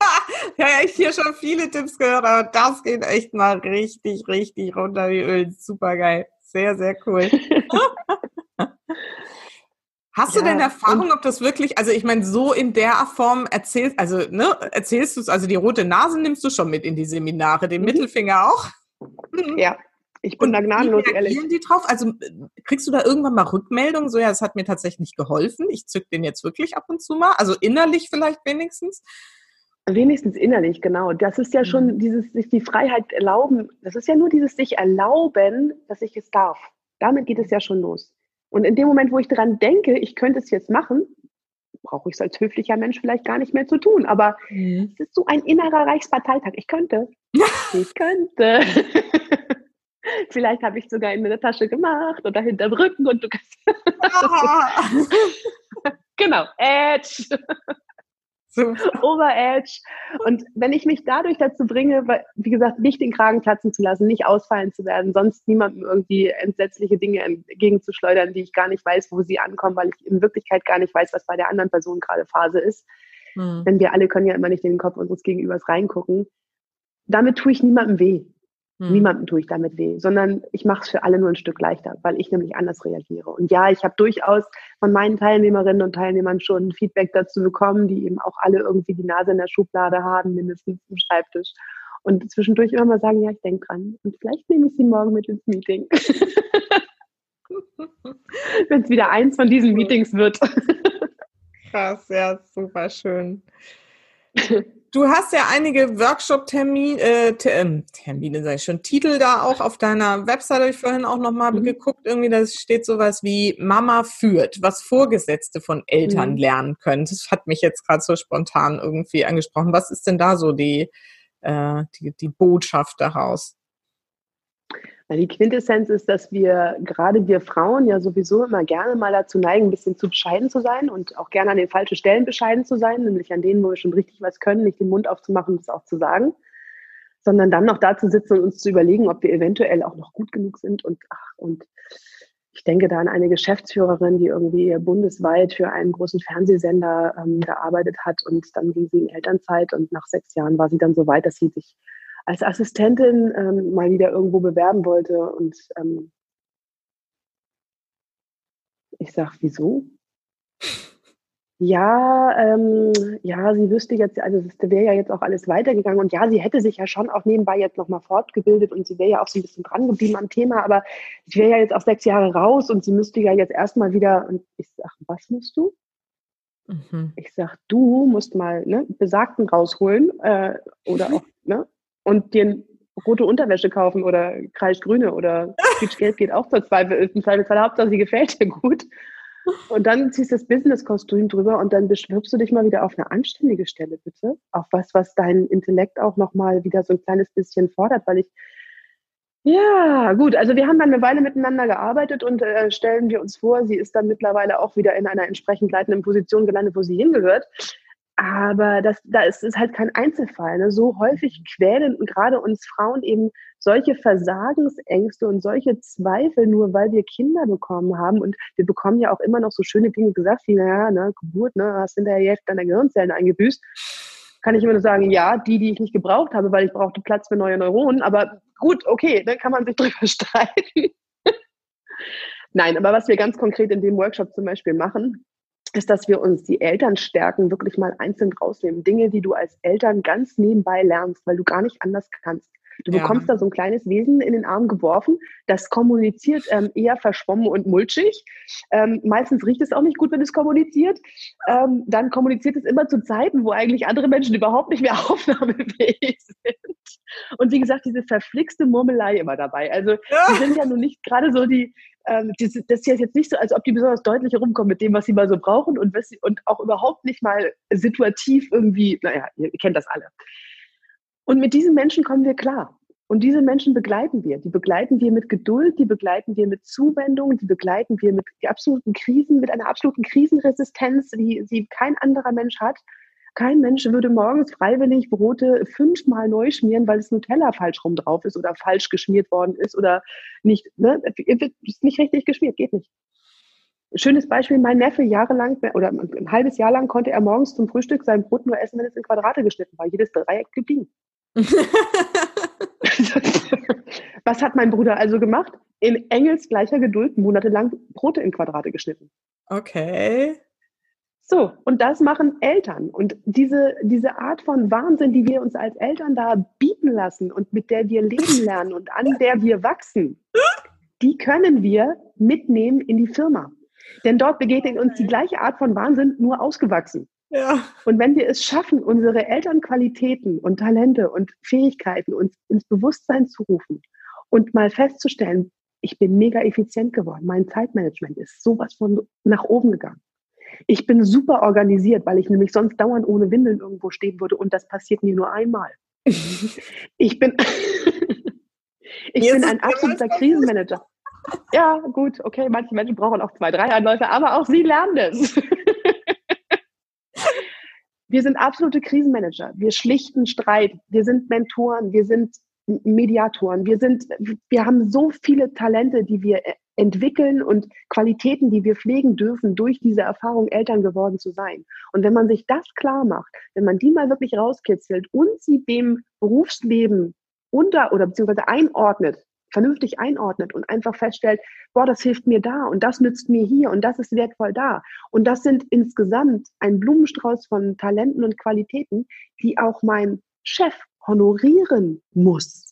ja, ich hier schon viele Tipps gehört, aber das geht echt mal richtig, richtig runter wie Öl. Super geil. Sehr, sehr cool. Hast ja, du denn Erfahrung, ob das wirklich, also ich meine, so in der Form erzählst, also ne, erzählst du es, also die rote Nase nimmst du schon mit in die Seminare, den mhm. Mittelfinger auch? Mhm. Ja, ich bin Und da gnadenlos wie ehrlich. die drauf? Also kriegst du da irgendwann mal Rückmeldungen, so ja, es hat mir tatsächlich geholfen, ich zück den jetzt wirklich ab und zu mal, also innerlich vielleicht wenigstens? Wenigstens innerlich, genau. Das ist ja schon mhm. dieses sich die Freiheit erlauben. Das ist ja nur dieses sich erlauben, dass ich es darf. Damit geht es ja schon los. Und in dem Moment, wo ich daran denke, ich könnte es jetzt machen, brauche ich es als höflicher Mensch vielleicht gar nicht mehr zu tun. Aber mhm. es ist so ein innerer Reichsparteitag. Ich könnte. ich könnte. vielleicht habe ich sogar in der Tasche gemacht oder hinterm Rücken und du kannst. genau. Edge. Over-Edge. Und wenn ich mich dadurch dazu bringe, wie gesagt, nicht den Kragen platzen zu lassen, nicht ausfallen zu werden, sonst niemandem irgendwie entsetzliche Dinge entgegenzuschleudern, die ich gar nicht weiß, wo sie ankommen, weil ich in Wirklichkeit gar nicht weiß, was bei der anderen Person gerade Phase ist. Hm. Denn wir alle können ja immer nicht in den Kopf unseres Gegenübers reingucken. Damit tue ich niemandem weh. Hm. Niemandem tue ich damit weh, sondern ich mache es für alle nur ein Stück leichter, weil ich nämlich anders reagiere. Und ja, ich habe durchaus von meinen Teilnehmerinnen und Teilnehmern schon Feedback dazu bekommen, die eben auch alle irgendwie die Nase in der Schublade haben, mindestens im Schreibtisch. Und zwischendurch immer mal sagen, ja, ich denke dran. Und vielleicht nehme ich sie morgen mit ins Meeting. Wenn es wieder eins von diesen Meetings wird. Krass, ja, super schön. Du hast ja einige Workshop-Termine, äh, ähm, Termine, sag ich schon, Titel da auch auf deiner Website, habe ich vorhin auch nochmal mhm. geguckt, irgendwie, da steht sowas wie Mama führt, was Vorgesetzte von Eltern mhm. lernen können. Das hat mich jetzt gerade so spontan irgendwie angesprochen. Was ist denn da so die, äh, die, die Botschaft daraus? Die Quintessenz ist, dass wir, gerade wir Frauen, ja sowieso immer gerne mal dazu neigen, ein bisschen zu bescheiden zu sein und auch gerne an den falschen Stellen bescheiden zu sein, nämlich an denen, wo wir schon richtig was können, nicht den Mund aufzumachen und es auch zu sagen, sondern dann noch da zu sitzen und uns zu überlegen, ob wir eventuell auch noch gut genug sind und, ach, und ich denke da an eine Geschäftsführerin, die irgendwie bundesweit für einen großen Fernsehsender ähm, gearbeitet hat und dann ging sie in Elternzeit und nach sechs Jahren war sie dann so weit, dass sie sich als Assistentin ähm, mal wieder irgendwo bewerben wollte und ähm, ich sag, wieso? Ja, ähm, ja, sie wüsste jetzt, also es wäre ja jetzt auch alles weitergegangen und ja, sie hätte sich ja schon auch nebenbei jetzt nochmal fortgebildet und sie wäre ja auch so ein bisschen dran geblieben am Thema, aber sie wäre ja jetzt auch sechs Jahre raus und sie müsste ja jetzt erstmal wieder, und ich sag, was musst du? Mhm. Ich sag, du musst mal ne, Besagten rausholen äh, oder auch, ne, und dir rote Unterwäsche kaufen oder kreisgrüne oder Quietschgelb geht auch zur Zweifel, im Zweifelsfall, Hauptsache sie gefällt dir gut. Und dann ziehst du das Business-Kostüm drüber und dann beschwirbst du dich mal wieder auf eine anständige Stelle, bitte. Auf was, was deinen Intellekt auch nochmal wieder so ein kleines bisschen fordert, weil ich, ja, gut, also wir haben dann eine Weile miteinander gearbeitet und äh, stellen wir uns vor, sie ist dann mittlerweile auch wieder in einer entsprechend leitenden Position gelandet, wo sie hingehört. Aber das, da ist es halt kein Einzelfall. Ne? So häufig quälen gerade uns Frauen eben solche Versagensängste und solche Zweifel, nur weil wir Kinder bekommen haben. Und wir bekommen ja auch immer noch so schöne Dinge gesagt, wie, naja, ne, Geburt, ne, hast hinterher die Hälfte deiner Gehirnzellen eingebüßt. Kann ich immer nur sagen, ja, die, die ich nicht gebraucht habe, weil ich brauchte Platz für neue Neuronen. Aber gut, okay, dann kann man sich drüber streiten. Nein, aber was wir ganz konkret in dem Workshop zum Beispiel machen, ist, dass wir uns die Elternstärken wirklich mal einzeln rausnehmen. Dinge, die du als Eltern ganz nebenbei lernst, weil du gar nicht anders kannst. Du ja. bekommst da so ein kleines Wesen in den Arm geworfen, das kommuniziert ähm, eher verschwommen und mulchig. Ähm, meistens riecht es auch nicht gut, wenn es kommuniziert. Ähm, dann kommuniziert es immer zu Zeiten, wo eigentlich andere Menschen überhaupt nicht mehr aufnahmefähig sind. Und wie gesagt, diese verflixte Murmelei immer dabei. Also ja. die sind ja nun nicht gerade so die, ähm, das, das ist jetzt nicht so, als ob die besonders deutlich herumkommen mit dem, was sie mal so brauchen und, was sie, und auch überhaupt nicht mal situativ irgendwie, naja, ihr kennt das alle. Und mit diesen Menschen kommen wir klar. Und diese Menschen begleiten wir. Die begleiten wir mit Geduld, die begleiten wir mit Zuwendung, die begleiten wir mit absoluten Krisen, mit einer absoluten Krisenresistenz, wie sie kein anderer Mensch hat. Kein Mensch würde morgens freiwillig Brote fünfmal neu schmieren, weil das Nutella falsch rum drauf ist oder falsch geschmiert worden ist oder nicht, ne, ist nicht richtig geschmiert, geht nicht. Schönes Beispiel, mein Neffe jahrelang oder ein halbes Jahr lang konnte er morgens zum Frühstück sein Brot nur essen, wenn es in Quadrate geschnitten war. Jedes Dreieck geblieben. Was hat mein Bruder also gemacht? In engelsgleicher Geduld monatelang Brote in Quadrate geschnitten. Okay. So, und das machen Eltern. Und diese, diese Art von Wahnsinn, die wir uns als Eltern da bieten lassen und mit der wir leben lernen und an der wir wachsen, die können wir mitnehmen in die Firma. Denn dort begegnet uns die gleiche Art von Wahnsinn, nur ausgewachsen. Ja. Und wenn wir es schaffen, unsere Elternqualitäten und Talente und Fähigkeiten uns ins Bewusstsein zu rufen und mal festzustellen, ich bin mega effizient geworden, mein Zeitmanagement ist sowas von nach oben gegangen. Ich bin super organisiert, weil ich nämlich sonst dauernd ohne Windeln irgendwo stehen würde und das passiert mir nur einmal. Ich bin, ich bin ein absoluter Krisenmanager. Ja, gut, okay, manche Menschen brauchen auch zwei, drei Anläufe, aber auch sie lernen es. Wir sind absolute Krisenmanager. Wir schlichten Streit. Wir sind Mentoren. Wir sind Mediatoren. Wir sind, wir haben so viele Talente, die wir entwickeln und Qualitäten, die wir pflegen dürfen, durch diese Erfahrung Eltern geworden zu sein. Und wenn man sich das klar macht, wenn man die mal wirklich rauskitzelt und sie dem Berufsleben unter oder beziehungsweise einordnet, vernünftig einordnet und einfach feststellt, boah, das hilft mir da und das nützt mir hier und das ist wertvoll da. Und das sind insgesamt ein Blumenstrauß von Talenten und Qualitäten, die auch mein Chef honorieren muss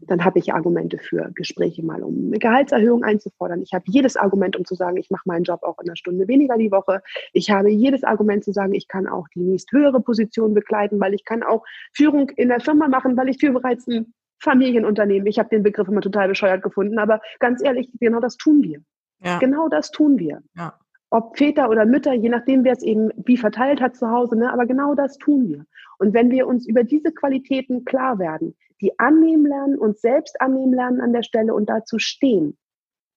dann habe ich Argumente für Gespräche mal, um eine Gehaltserhöhung einzufordern. Ich habe jedes Argument, um zu sagen, ich mache meinen Job auch in einer Stunde weniger die Woche. Ich habe jedes Argument zu sagen, ich kann auch die nächst höhere Position begleiten, weil ich kann auch Führung in der Firma machen, weil ich führe bereits ein Familienunternehmen. Ich habe den Begriff immer total bescheuert gefunden, aber ganz ehrlich, genau das tun wir. Ja. Genau das tun wir. Ja. ob Väter oder Mütter, je nachdem, wer es eben wie verteilt hat zu Hause. Ne? Aber genau das tun wir. Und wenn wir uns über diese Qualitäten klar werden, die annehmen lernen, uns selbst annehmen lernen an der Stelle und dazu stehen,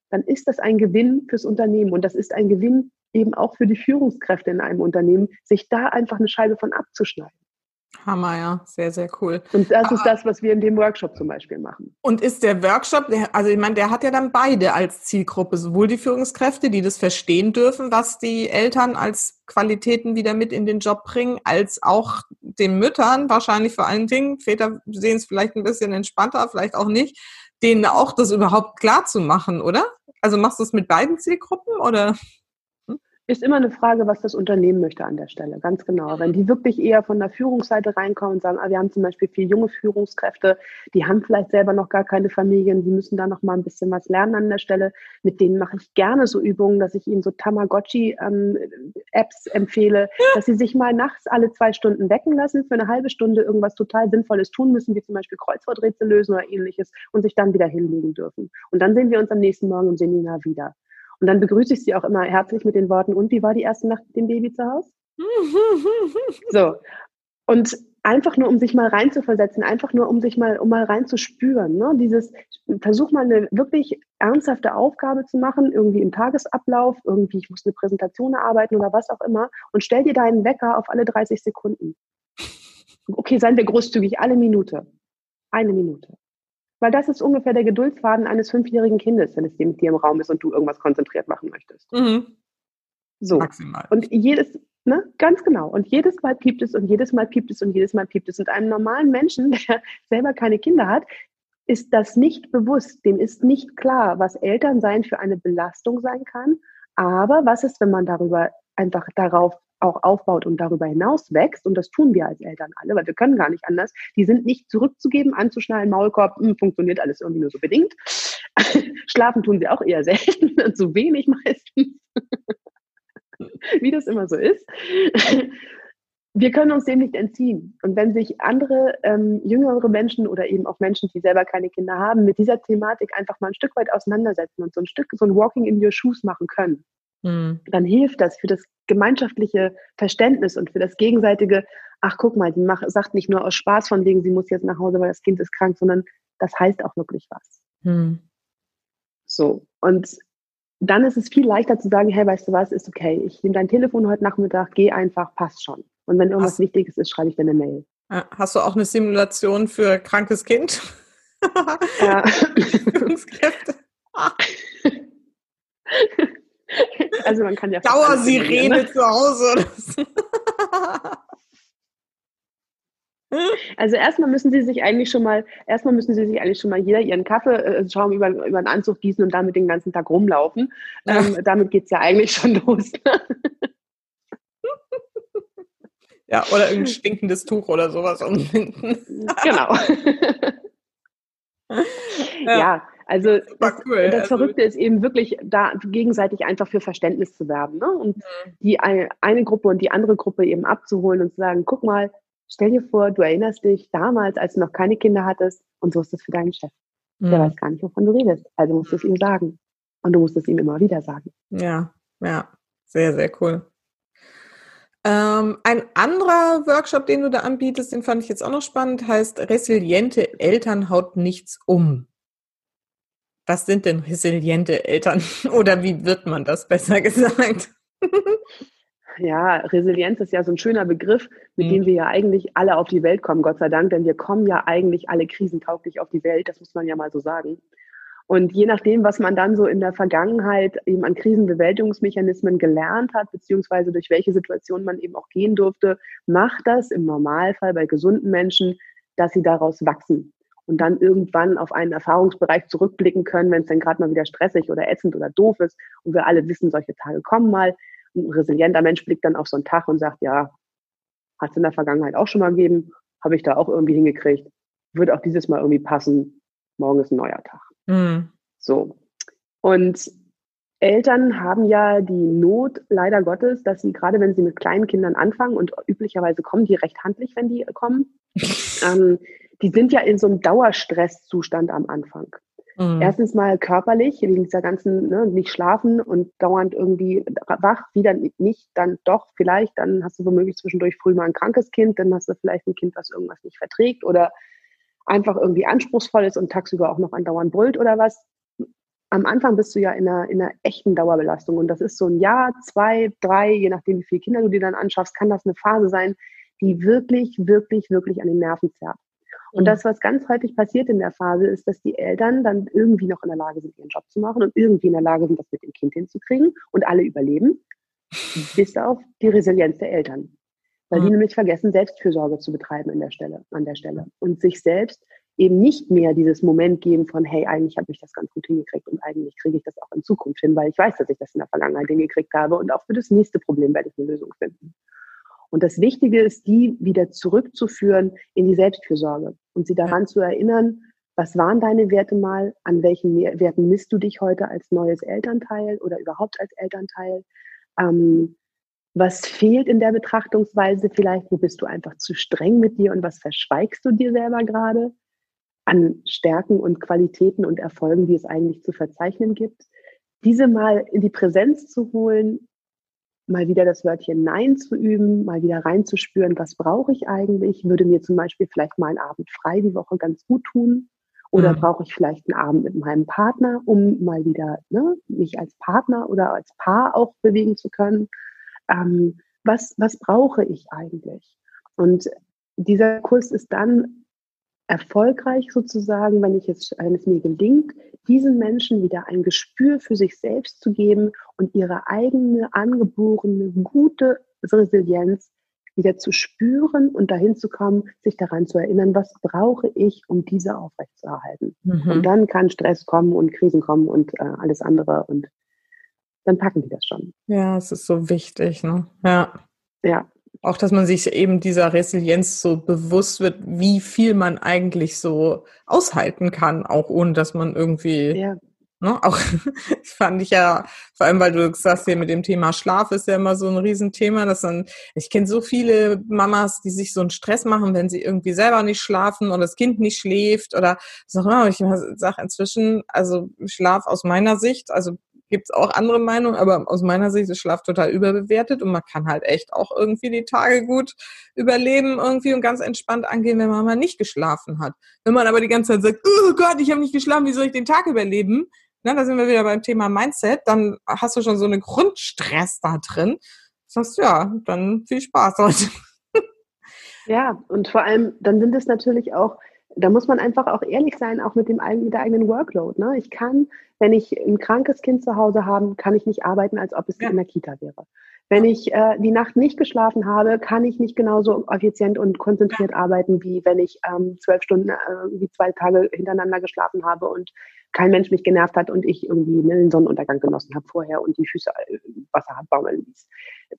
dann ist das ein Gewinn fürs Unternehmen. Und das ist ein Gewinn eben auch für die Führungskräfte in einem Unternehmen, sich da einfach eine Scheibe von abzuschneiden. Hammer, ja, sehr, sehr cool. Und das ist das, was wir in dem Workshop zum Beispiel machen. Und ist der Workshop, also ich meine, der hat ja dann beide als Zielgruppe, sowohl die Führungskräfte, die das verstehen dürfen, was die Eltern als Qualitäten wieder mit in den Job bringen, als auch den Müttern, wahrscheinlich vor allen Dingen, Väter sehen es vielleicht ein bisschen entspannter, vielleicht auch nicht, denen auch das überhaupt klar zu machen, oder? Also machst du es mit beiden Zielgruppen oder? Ist immer eine Frage, was das Unternehmen möchte an der Stelle, ganz genau. Wenn die wirklich eher von der Führungsseite reinkommen und sagen, ah, wir haben zum Beispiel vier junge Führungskräfte, die haben vielleicht selber noch gar keine Familien, die müssen da noch mal ein bisschen was lernen an der Stelle. Mit denen mache ich gerne so Übungen, dass ich ihnen so Tamagotchi-Apps ähm, empfehle, dass sie sich mal nachts alle zwei Stunden wecken lassen, für eine halbe Stunde irgendwas total Sinnvolles tun müssen, wie zum Beispiel Kreuzworträtsel lösen oder ähnliches und sich dann wieder hinlegen dürfen. Und dann sehen wir uns am nächsten Morgen im Seminar wieder. Und dann begrüße ich sie auch immer herzlich mit den Worten, und wie war die erste Nacht mit dem Baby zu Hause? so. Und einfach nur, um sich mal reinzuversetzen, einfach nur, um sich mal, um mal reinzuspüren. Ne? Dieses, versuch mal eine wirklich ernsthafte Aufgabe zu machen, irgendwie im Tagesablauf, irgendwie, ich muss eine Präsentation erarbeiten oder was auch immer, und stell dir deinen Wecker auf alle 30 Sekunden. Okay, seien wir großzügig, alle Minute. Eine Minute. Weil das ist ungefähr der Geduldsfaden eines fünfjährigen Kindes, wenn es mit dir im Raum ist und du irgendwas konzentriert machen möchtest. Mhm. So. Maximal. Und jedes, ne, ganz genau. Und jedes Mal piept es und jedes Mal piept es und jedes Mal piept es. Und einem normalen Menschen, der selber keine Kinder hat, ist das nicht bewusst. Dem ist nicht klar, was Elternsein für eine Belastung sein kann. Aber was ist, wenn man darüber einfach darauf auch aufbaut und darüber hinaus wächst, und das tun wir als Eltern alle, weil wir können gar nicht anders, die sind nicht zurückzugeben, anzuschnallen, Maulkorb, mh, hm, funktioniert alles irgendwie nur so bedingt. Schlafen tun sie auch eher selten, zu wenig meistens, wie das immer so ist. Wir können uns dem nicht entziehen. Und wenn sich andere ähm, jüngere Menschen oder eben auch Menschen, die selber keine Kinder haben, mit dieser Thematik einfach mal ein Stück weit auseinandersetzen und so ein Stück, so ein Walking in your Shoes machen können, mhm. dann hilft das für das gemeinschaftliche Verständnis und für das gegenseitige, ach guck mal, die macht, sagt nicht nur aus Spaß von wegen, sie muss jetzt nach Hause, weil das Kind ist krank, sondern das heißt auch wirklich was. Mhm. So, und dann ist es viel leichter zu sagen, hey, weißt du was, ist okay, ich nehme dein Telefon heute Nachmittag, geh einfach, passt schon. Und wenn irgendwas hast, Wichtiges ist, schreibe ich dir eine Mail. Hast du auch eine Simulation für krankes Kind? Ja. Führungskräfte. Also man kann ja. Dauersirene ne? zu Hause. Also erstmal müssen sie sich eigentlich schon mal, erstmal müssen sie sich eigentlich schon mal jeder ihren Kaffeeschaum äh, über, über einen Anzug gießen und damit den ganzen Tag rumlaufen. Ähm, damit geht es ja eigentlich schon los. ja, oder irgendein stinkendes Tuch oder sowas umbinden. genau. ja. ja. Also das, cool. das also Verrückte ist eben wirklich, da gegenseitig einfach für Verständnis zu werben ne? und mhm. die eine, eine Gruppe und die andere Gruppe eben abzuholen und zu sagen, guck mal, stell dir vor, du erinnerst dich damals, als du noch keine Kinder hattest und so ist das für deinen Chef. Mhm. Der weiß gar nicht, wovon du redest. Also musst du es ihm sagen. Und du musst es ihm immer wieder sagen. Ja, ja, sehr, sehr cool. Ähm, ein anderer Workshop, den du da anbietest, den fand ich jetzt auch noch spannend, heißt Resiliente Eltern haut nichts um. Was sind denn resiliente Eltern? Oder wie wird man das besser gesagt? ja, Resilienz ist ja so ein schöner Begriff, mit mhm. dem wir ja eigentlich alle auf die Welt kommen, Gott sei Dank, denn wir kommen ja eigentlich alle krisentauglich auf die Welt, das muss man ja mal so sagen. Und je nachdem, was man dann so in der Vergangenheit eben an Krisenbewältigungsmechanismen gelernt hat, beziehungsweise durch welche Situation man eben auch gehen durfte, macht das im Normalfall bei gesunden Menschen, dass sie daraus wachsen und dann irgendwann auf einen Erfahrungsbereich zurückblicken können, wenn es dann gerade mal wieder stressig oder ätzend oder doof ist. Und wir alle wissen, solche Tage kommen mal. Ein resilienter Mensch blickt dann auf so einen Tag und sagt, ja, hat es in der Vergangenheit auch schon mal gegeben, habe ich da auch irgendwie hingekriegt, wird auch dieses Mal irgendwie passen, morgen ist ein neuer Tag. Mhm. So. Und Eltern haben ja die Not, leider Gottes, dass sie gerade, wenn sie mit kleinen Kindern anfangen und üblicherweise kommen die recht handlich, wenn die kommen, ähm, die sind ja in so einem Dauerstresszustand am Anfang. Mhm. Erstens mal körperlich, wegen dieser ganzen, ne, nicht schlafen und dauernd irgendwie wach, wieder nicht, dann doch, vielleicht, dann hast du womöglich zwischendurch früh mal ein krankes Kind, dann hast du vielleicht ein Kind, was irgendwas nicht verträgt oder einfach irgendwie anspruchsvoll ist und tagsüber auch noch andauernd brüllt oder was. Am Anfang bist du ja in einer, in einer echten Dauerbelastung und das ist so ein Jahr, zwei, drei, je nachdem, wie viele Kinder du dir dann anschaffst, kann das eine Phase sein, die wirklich, wirklich, wirklich an den Nerven zerrt. Und mhm. das, was ganz häufig passiert in der Phase, ist, dass die Eltern dann irgendwie noch in der Lage sind, ihren Job zu machen und irgendwie in der Lage sind, das mit dem Kind hinzukriegen und alle überleben, bis auf die Resilienz der Eltern. Weil mhm. die nämlich vergessen, Selbstfürsorge zu betreiben an der Stelle, an der Stelle. Und sich selbst eben nicht mehr dieses Moment geben von, hey, eigentlich habe ich das ganz gut hingekriegt und eigentlich kriege ich das auch in Zukunft hin, weil ich weiß, dass ich das in der Vergangenheit hingekriegt habe und auch für das nächste Problem werde ich eine Lösung finden. Und das Wichtige ist, die wieder zurückzuführen in die Selbstfürsorge und sie daran zu erinnern, was waren deine Werte mal, an welchen Werten misst du dich heute als neues Elternteil oder überhaupt als Elternteil? Ähm, was fehlt in der Betrachtungsweise vielleicht? Wo bist du einfach zu streng mit dir und was verschweigst du dir selber gerade an Stärken und Qualitäten und Erfolgen, die es eigentlich zu verzeichnen gibt? Diese mal in die Präsenz zu holen, mal wieder das Wörtchen Nein zu üben, mal wieder reinzuspüren, was brauche ich eigentlich? Würde mir zum Beispiel vielleicht mal einen Abend frei die Woche ganz gut tun? Oder mhm. brauche ich vielleicht einen Abend mit meinem Partner, um mal wieder ne, mich als Partner oder als Paar auch bewegen zu können? Ähm, was, was brauche ich eigentlich? Und dieser Kurs ist dann erfolgreich sozusagen, wenn, ich es, wenn es mir gelingt, diesen Menschen wieder ein Gespür für sich selbst zu geben und ihre eigene angeborene gute Resilienz wieder zu spüren und dahin zu kommen, sich daran zu erinnern, was brauche ich, um diese aufrechtzuerhalten. Mhm. Und dann kann Stress kommen und Krisen kommen und äh, alles andere und dann packen die das schon. Ja, es ist so wichtig, ne? Ja. Ja, auch, dass man sich eben dieser Resilienz so bewusst wird, wie viel man eigentlich so aushalten kann, auch ohne dass man irgendwie, ja. ne, auch, fand ich ja, vor allem, weil du sagst hier mit dem Thema Schlaf ist ja immer so ein Riesenthema, dass dann, ich kenne so viele Mamas, die sich so einen Stress machen, wenn sie irgendwie selber nicht schlafen oder das Kind nicht schläft oder so, ich sage inzwischen, also Schlaf aus meiner Sicht, also gibt es auch andere Meinungen, aber aus meiner Sicht ist Schlaf total überbewertet und man kann halt echt auch irgendwie die Tage gut überleben irgendwie und ganz entspannt angehen, wenn man mal nicht geschlafen hat. Wenn man aber die ganze Zeit sagt, oh Gott, ich habe nicht geschlafen, wie soll ich den Tag überleben? Na, da sind wir wieder beim Thema Mindset, dann hast du schon so einen Grundstress da drin. Sagst ja, dann viel Spaß heute. Ja, und vor allem, dann sind es natürlich auch da muss man einfach auch ehrlich sein, auch mit, dem, mit der eigenen Workload. Ne? Ich kann, wenn ich ein krankes Kind zu Hause habe, kann ich nicht arbeiten, als ob es ja. in der Kita wäre. Wenn ich äh, die Nacht nicht geschlafen habe, kann ich nicht genauso effizient und konzentriert arbeiten, wie wenn ich ähm, zwölf Stunden, äh, wie zwei Tage hintereinander geschlafen habe und kein Mensch mich genervt hat und ich irgendwie ne, den Sonnenuntergang genossen habe vorher und die Füße äh, Wasser hat baumeln ließ.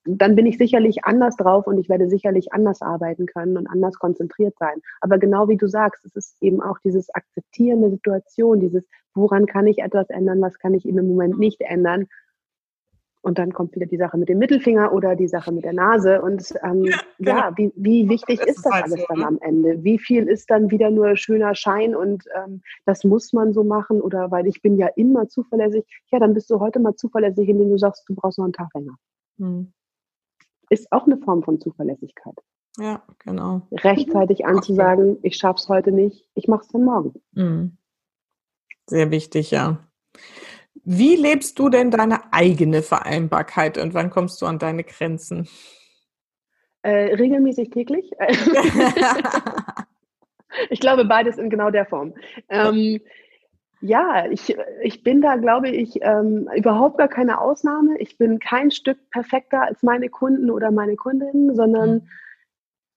Dann bin ich sicherlich anders drauf und ich werde sicherlich anders arbeiten können und anders konzentriert sein. Aber genau wie du sagst, es ist eben auch dieses Akzeptieren der Situation, dieses, woran kann ich etwas ändern, was kann ich in dem Moment nicht ändern und dann kommt wieder die Sache mit dem Mittelfinger oder die Sache mit der Nase. Und ähm, ja, genau. ja, wie, wie wichtig das ist das halt alles so, dann ne? am Ende? Wie viel ist dann wieder nur schöner Schein und ähm, das muss man so machen? Oder weil ich bin ja immer zuverlässig. Ja, dann bist du heute mal zuverlässig, indem du sagst, du brauchst noch einen Tag länger. Hm. Ist auch eine Form von Zuverlässigkeit. Ja, genau. Rechtzeitig anzusagen, ich schaff's heute nicht, ich mach's dann morgen. Hm. Sehr wichtig, ja. Wie lebst du denn deine eigene Vereinbarkeit und wann kommst du an deine Grenzen? Äh, regelmäßig täglich. ich glaube, beides in genau der Form. Ähm, ja, ich, ich bin da, glaube ich, ähm, überhaupt gar keine Ausnahme. Ich bin kein Stück perfekter als meine Kunden oder meine Kundinnen, sondern mhm.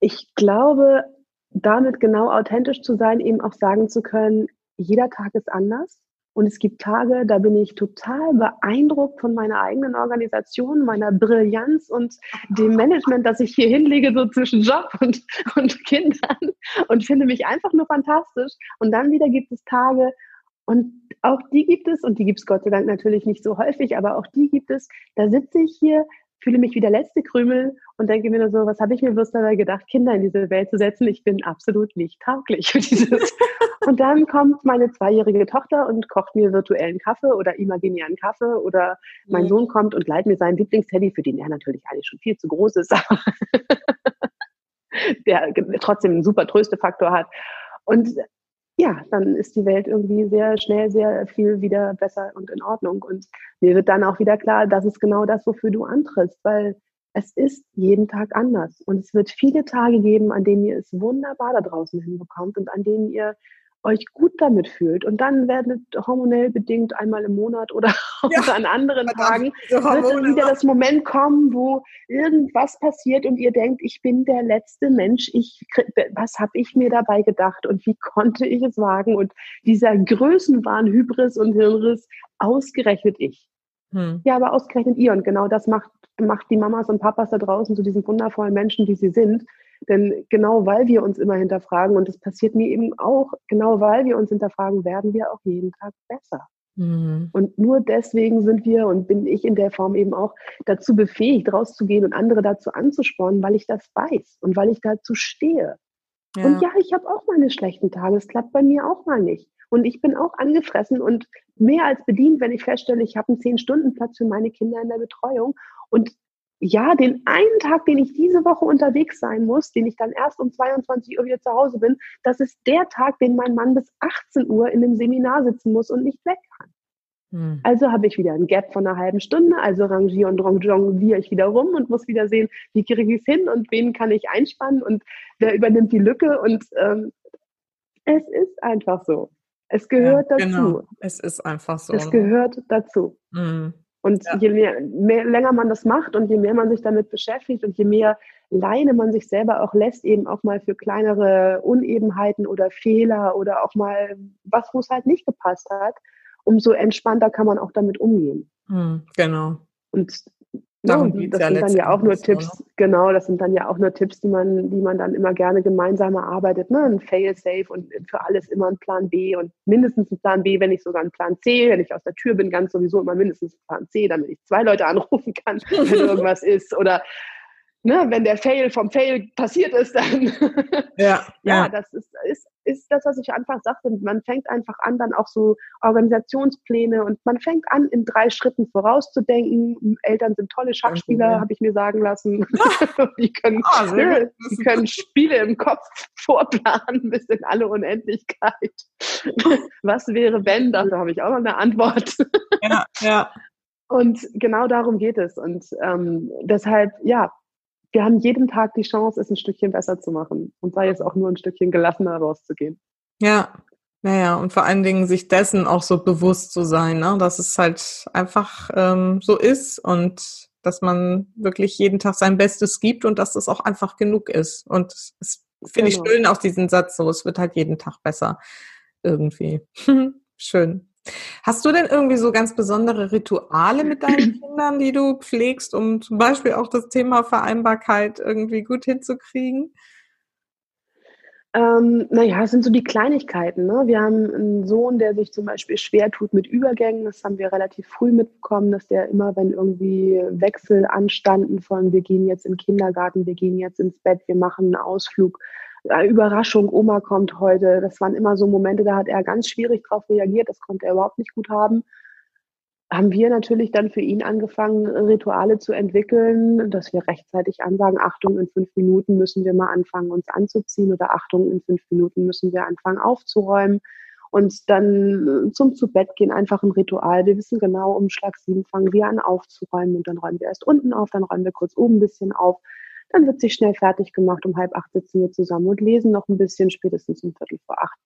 ich glaube, damit genau authentisch zu sein, eben auch sagen zu können, jeder Tag ist anders. Und es gibt Tage, da bin ich total beeindruckt von meiner eigenen Organisation, meiner Brillanz und dem Management, das ich hier hinlege, so zwischen Job und, und Kindern und finde mich einfach nur fantastisch. Und dann wieder gibt es Tage, und auch die gibt es, und die gibt es Gott sei Dank natürlich nicht so häufig, aber auch die gibt es, da sitze ich hier fühle mich wie der letzte Krümel und denke mir nur so, was habe ich mir bloß dabei gedacht, Kinder in diese Welt zu setzen? Ich bin absolut nicht tauglich für dieses. und dann kommt meine zweijährige Tochter und kocht mir virtuellen Kaffee oder imaginären Kaffee oder mein mhm. Sohn kommt und leiht mir seinen Lieblingsteddy, für den er natürlich eigentlich schon viel zu groß ist, aber der trotzdem einen super Tröstefaktor hat. Und ja, dann ist die Welt irgendwie sehr schnell, sehr viel wieder besser und in Ordnung. Und mir wird dann auch wieder klar, das ist genau das, wofür du antrittst, weil es ist jeden Tag anders. Und es wird viele Tage geben, an denen ihr es wunderbar da draußen hinbekommt und an denen ihr euch gut damit fühlt. Und dann werdet hormonell bedingt einmal im Monat oder ja, an anderen Tagen wird wieder das Moment kommen, wo irgendwas passiert und ihr denkt, ich bin der letzte Mensch, ich was habe ich mir dabei gedacht und wie konnte ich es wagen? Und dieser Größenwahn, Hybris und Hirnriss ausgerechnet ich. Hm. Ja, aber ausgerechnet ihr. Und genau das macht macht die Mamas und Papas da draußen zu diesen wundervollen Menschen, die sie sind denn genau weil wir uns immer hinterfragen, und das passiert mir eben auch, genau weil wir uns hinterfragen, werden wir auch jeden Tag besser. Mhm. Und nur deswegen sind wir und bin ich in der Form eben auch dazu befähigt, rauszugehen und andere dazu anzuspornen, weil ich das weiß und weil ich dazu stehe. Ja. Und ja, ich habe auch meine schlechten Tage. Es klappt bei mir auch mal nicht. Und ich bin auch angefressen und mehr als bedient, wenn ich feststelle, ich habe einen Zehn-Stunden-Platz für meine Kinder in der Betreuung. Und ja, den einen Tag, den ich diese Woche unterwegs sein muss, den ich dann erst um 22 Uhr wieder zu Hause bin, das ist der Tag, den mein Mann bis 18 Uhr in dem Seminar sitzen muss und nicht weg kann. Hm. Also habe ich wieder ein Gap von einer halben Stunde, also rangiere und jongliere ich wieder rum und muss wieder sehen, wie kriege ich es hin und wen kann ich einspannen und wer übernimmt die Lücke und ähm, es ist einfach so. Es gehört ja, genau. dazu. Es ist einfach so. Es gehört dazu. Mhm. Und ja. je mehr, mehr, länger man das macht und je mehr man sich damit beschäftigt und je mehr Leine man sich selber auch lässt, eben auch mal für kleinere Unebenheiten oder Fehler oder auch mal was, wo es halt nicht gepasst hat, umso entspannter kann man auch damit umgehen. Hm, genau. Und Darum ja, das ja sind dann ja auch nur Tipps, genau, das sind dann ja auch nur Tipps, die man, die man dann immer gerne gemeinsam erarbeitet. Ne? Ein Fail-Safe und für alles immer ein Plan B und mindestens ein Plan B, wenn nicht sogar ein Plan C. Wenn ich aus der Tür bin, ganz sowieso immer mindestens ein Plan C, damit ich zwei Leute anrufen kann, wenn irgendwas ist. Oder ne, wenn der Fail vom Fail passiert ist, dann ja, ja, das ist, ist, ist das, was ich einfach sagte. Man fängt einfach an, dann auch so Organisationspläne und man fängt an, in drei Schritten vorauszudenken. Eltern sind tolle Schachspieler, ja. habe ich mir sagen lassen. die können, ah, ne, die können Spiele im Kopf vorplanen bis in alle Unendlichkeit. was wäre, wenn? Dafür habe ich auch noch eine Antwort. ja, ja. Und genau darum geht es. Und ähm, deshalb, ja, wir haben jeden Tag die Chance, es ein Stückchen besser zu machen und sei es auch nur ein Stückchen gelassener rauszugehen. Ja, naja, und vor allen Dingen sich dessen auch so bewusst zu sein, ne? dass es halt einfach ähm, so ist und dass man wirklich jeden Tag sein Bestes gibt und dass das auch einfach genug ist. Und es finde genau. ich schön auch diesen Satz so, es wird halt jeden Tag besser irgendwie. schön. Hast du denn irgendwie so ganz besondere Rituale mit deinen Kindern, die du pflegst, um zum Beispiel auch das Thema Vereinbarkeit irgendwie gut hinzukriegen? Ähm, naja, es sind so die Kleinigkeiten. Ne? Wir haben einen Sohn, der sich zum Beispiel schwer tut mit Übergängen. Das haben wir relativ früh mitbekommen, dass der immer, wenn irgendwie Wechsel anstanden von wir gehen jetzt in den Kindergarten, wir gehen jetzt ins Bett, wir machen einen Ausflug, Überraschung, Oma kommt heute. Das waren immer so Momente, da hat er ganz schwierig darauf reagiert. Das konnte er überhaupt nicht gut haben. Haben wir natürlich dann für ihn angefangen, Rituale zu entwickeln, dass wir rechtzeitig ansagen, Achtung, in fünf Minuten müssen wir mal anfangen, uns anzuziehen oder Achtung, in fünf Minuten müssen wir anfangen aufzuräumen und dann zum zu Bett gehen einfach ein Ritual. Wir wissen genau, um Schlag sieben fangen wir an aufzuräumen und dann räumen wir erst unten auf, dann räumen wir kurz oben ein bisschen auf. Dann wird sich schnell fertig gemacht. Um halb acht sitzen wir zusammen und lesen noch ein bisschen. Spätestens um Viertel vor acht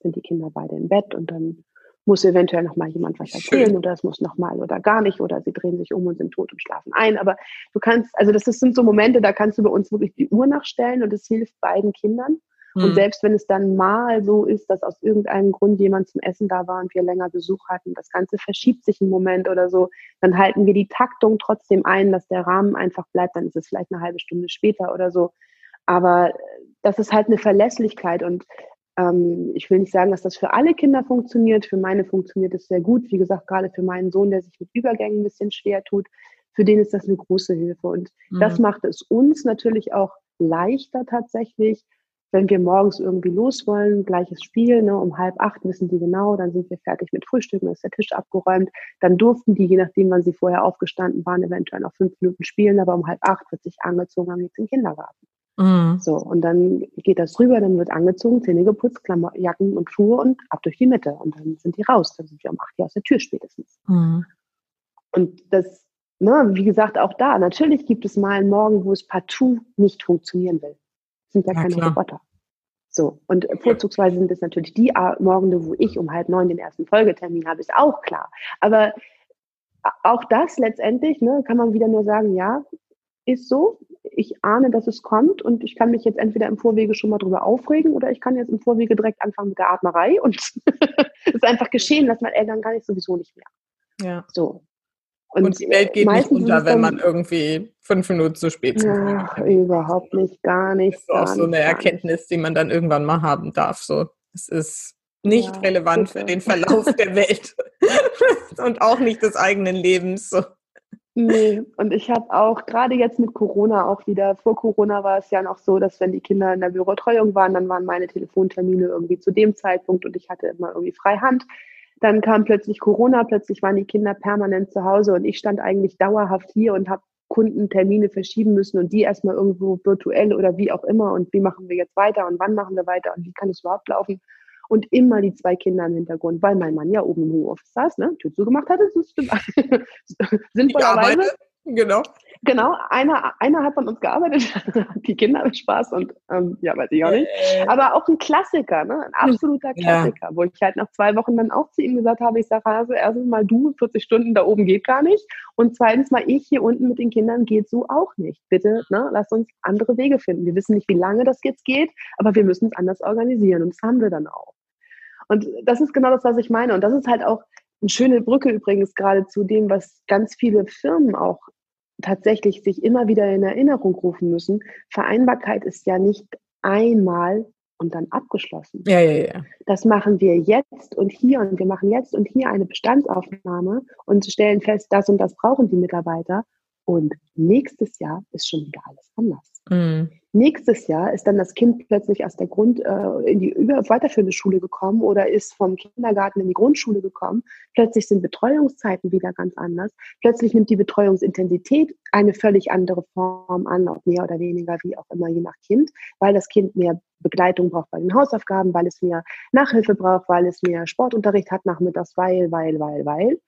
sind die Kinder beide im Bett und dann muss eventuell noch mal jemand was erzählen oder es muss noch mal oder gar nicht oder sie drehen sich um und sind tot und schlafen ein. Aber du kannst, also das sind so Momente, da kannst du bei uns wirklich die Uhr nachstellen und es hilft beiden Kindern. Mhm. Und hm. selbst wenn es dann mal so ist, dass aus irgendeinem Grund jemand zum Essen da war und wir länger Besuch hatten, das Ganze verschiebt sich einen Moment oder so, dann halten wir die Taktung trotzdem ein, dass der Rahmen einfach bleibt, dann ist es vielleicht eine halbe Stunde später oder so. Aber das ist halt eine Verlässlichkeit und ähm, ich will nicht sagen, dass das für alle Kinder funktioniert. Für meine funktioniert es sehr gut. Wie gesagt, gerade für meinen Sohn, der sich mit Übergängen ein bisschen schwer tut. für den ist das eine große Hilfe. Und mhm. das macht es uns natürlich auch leichter tatsächlich, wenn wir morgens irgendwie los wollen, gleiches Spiel, ne, um halb acht wissen die genau, dann sind wir fertig mit Frühstücken, dann ist der Tisch abgeräumt. Dann durften die, je nachdem, wann sie vorher aufgestanden waren, eventuell noch fünf Minuten spielen, aber um halb acht wird sich angezogen, dann geht's in den Kindergarten. Mhm. So, und dann geht das rüber, dann wird angezogen, Zähne geputzt, Klammer, Jacken und Schuhe und ab durch die Mitte. Und dann sind die raus. Dann sind wir um acht Uhr aus der Tür spätestens. Mhm. Und das, ne, wie gesagt, auch da, natürlich gibt es mal einen Morgen, wo es partout nicht funktionieren will. Sind ja, ja keine klar. Roboter. So, und vorzugsweise sind es natürlich die Morgende, wo ich um halb neun den ersten Folgetermin habe, ist auch klar. Aber auch das letztendlich, ne, kann man wieder nur sagen, ja, ist so. Ich ahne, dass es kommt und ich kann mich jetzt entweder im Vorwege schon mal drüber aufregen oder ich kann jetzt im Vorwege direkt anfangen mit der Atmerei und es einfach geschehen lassen, weil Eltern gar nicht sowieso nicht mehr. Ja. So. Und, und, die Welt geht nicht unter, wenn man irgendwie fünf Minuten zu spät ja, Überhaupt nicht, gar nicht. Das ist auch so eine Erkenntnis, die man dann irgendwann mal haben darf. So, es ist nicht ja, relevant bitte. für den Verlauf der Welt und auch nicht des eigenen Lebens. So. Nee, und ich habe auch gerade jetzt mit Corona auch wieder, vor Corona war es ja noch so, dass wenn die Kinder in der Bürotreuung waren, dann waren meine Telefontermine irgendwie zu dem Zeitpunkt und ich hatte immer irgendwie frei Hand. Dann kam plötzlich Corona, plötzlich waren die Kinder permanent zu Hause und ich stand eigentlich dauerhaft hier und habe Kundentermine verschieben müssen und die erstmal irgendwo virtuell oder wie auch immer und wie machen wir jetzt weiter und wann machen wir weiter und wie kann es überhaupt laufen. Und immer die zwei Kinder im Hintergrund, weil mein Mann ja oben im Homeoffice saß, ne, Tür zugemacht hatte, sinnvollerweise. Genau. Genau, einer, einer hat von uns gearbeitet, die Kinder haben Spaß und ähm, ja, weiß ich auch nicht. Äh. Aber auch ein Klassiker, ne? ein absoluter Klassiker, ja. wo ich halt nach zwei Wochen dann auch zu ihm gesagt habe, ich sage, also erstens mal du, 40 Stunden da oben geht gar nicht und zweitens mal ich hier unten mit den Kindern geht so auch nicht. Bitte, ne, lass uns andere Wege finden. Wir wissen nicht, wie lange das jetzt geht, aber wir müssen es anders organisieren und das haben wir dann auch. Und das ist genau das, was ich meine und das ist halt auch eine schöne Brücke übrigens gerade zu dem, was ganz viele Firmen auch tatsächlich sich immer wieder in Erinnerung rufen müssen. Vereinbarkeit ist ja nicht einmal und dann abgeschlossen. Ja, ja, ja. Das machen wir jetzt und hier und wir machen jetzt und hier eine Bestandsaufnahme und stellen fest, das und das brauchen die Mitarbeiter. Und nächstes Jahr ist schon wieder alles anders. Mhm. Nächstes Jahr ist dann das Kind plötzlich aus der Grund äh, in die über weiterführende Schule gekommen oder ist vom Kindergarten in die Grundschule gekommen. Plötzlich sind Betreuungszeiten wieder ganz anders. Plötzlich nimmt die Betreuungsintensität eine völlig andere Form an, auch mehr oder weniger, wie auch immer, je nach Kind, weil das Kind mehr Begleitung braucht bei den Hausaufgaben, weil es mehr Nachhilfe braucht, weil es mehr Sportunterricht hat nachmittags, weil, weil, weil, weil.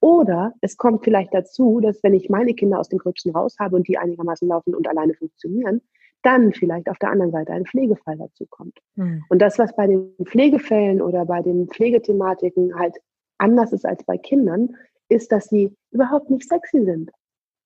Oder es kommt vielleicht dazu, dass wenn ich meine Kinder aus den Gröbsten raus habe und die einigermaßen laufen und alleine funktionieren, dann vielleicht auf der anderen Seite ein Pflegefall dazu kommt. Mhm. Und das, was bei den Pflegefällen oder bei den Pflegethematiken halt anders ist als bei Kindern, ist, dass sie überhaupt nicht sexy sind.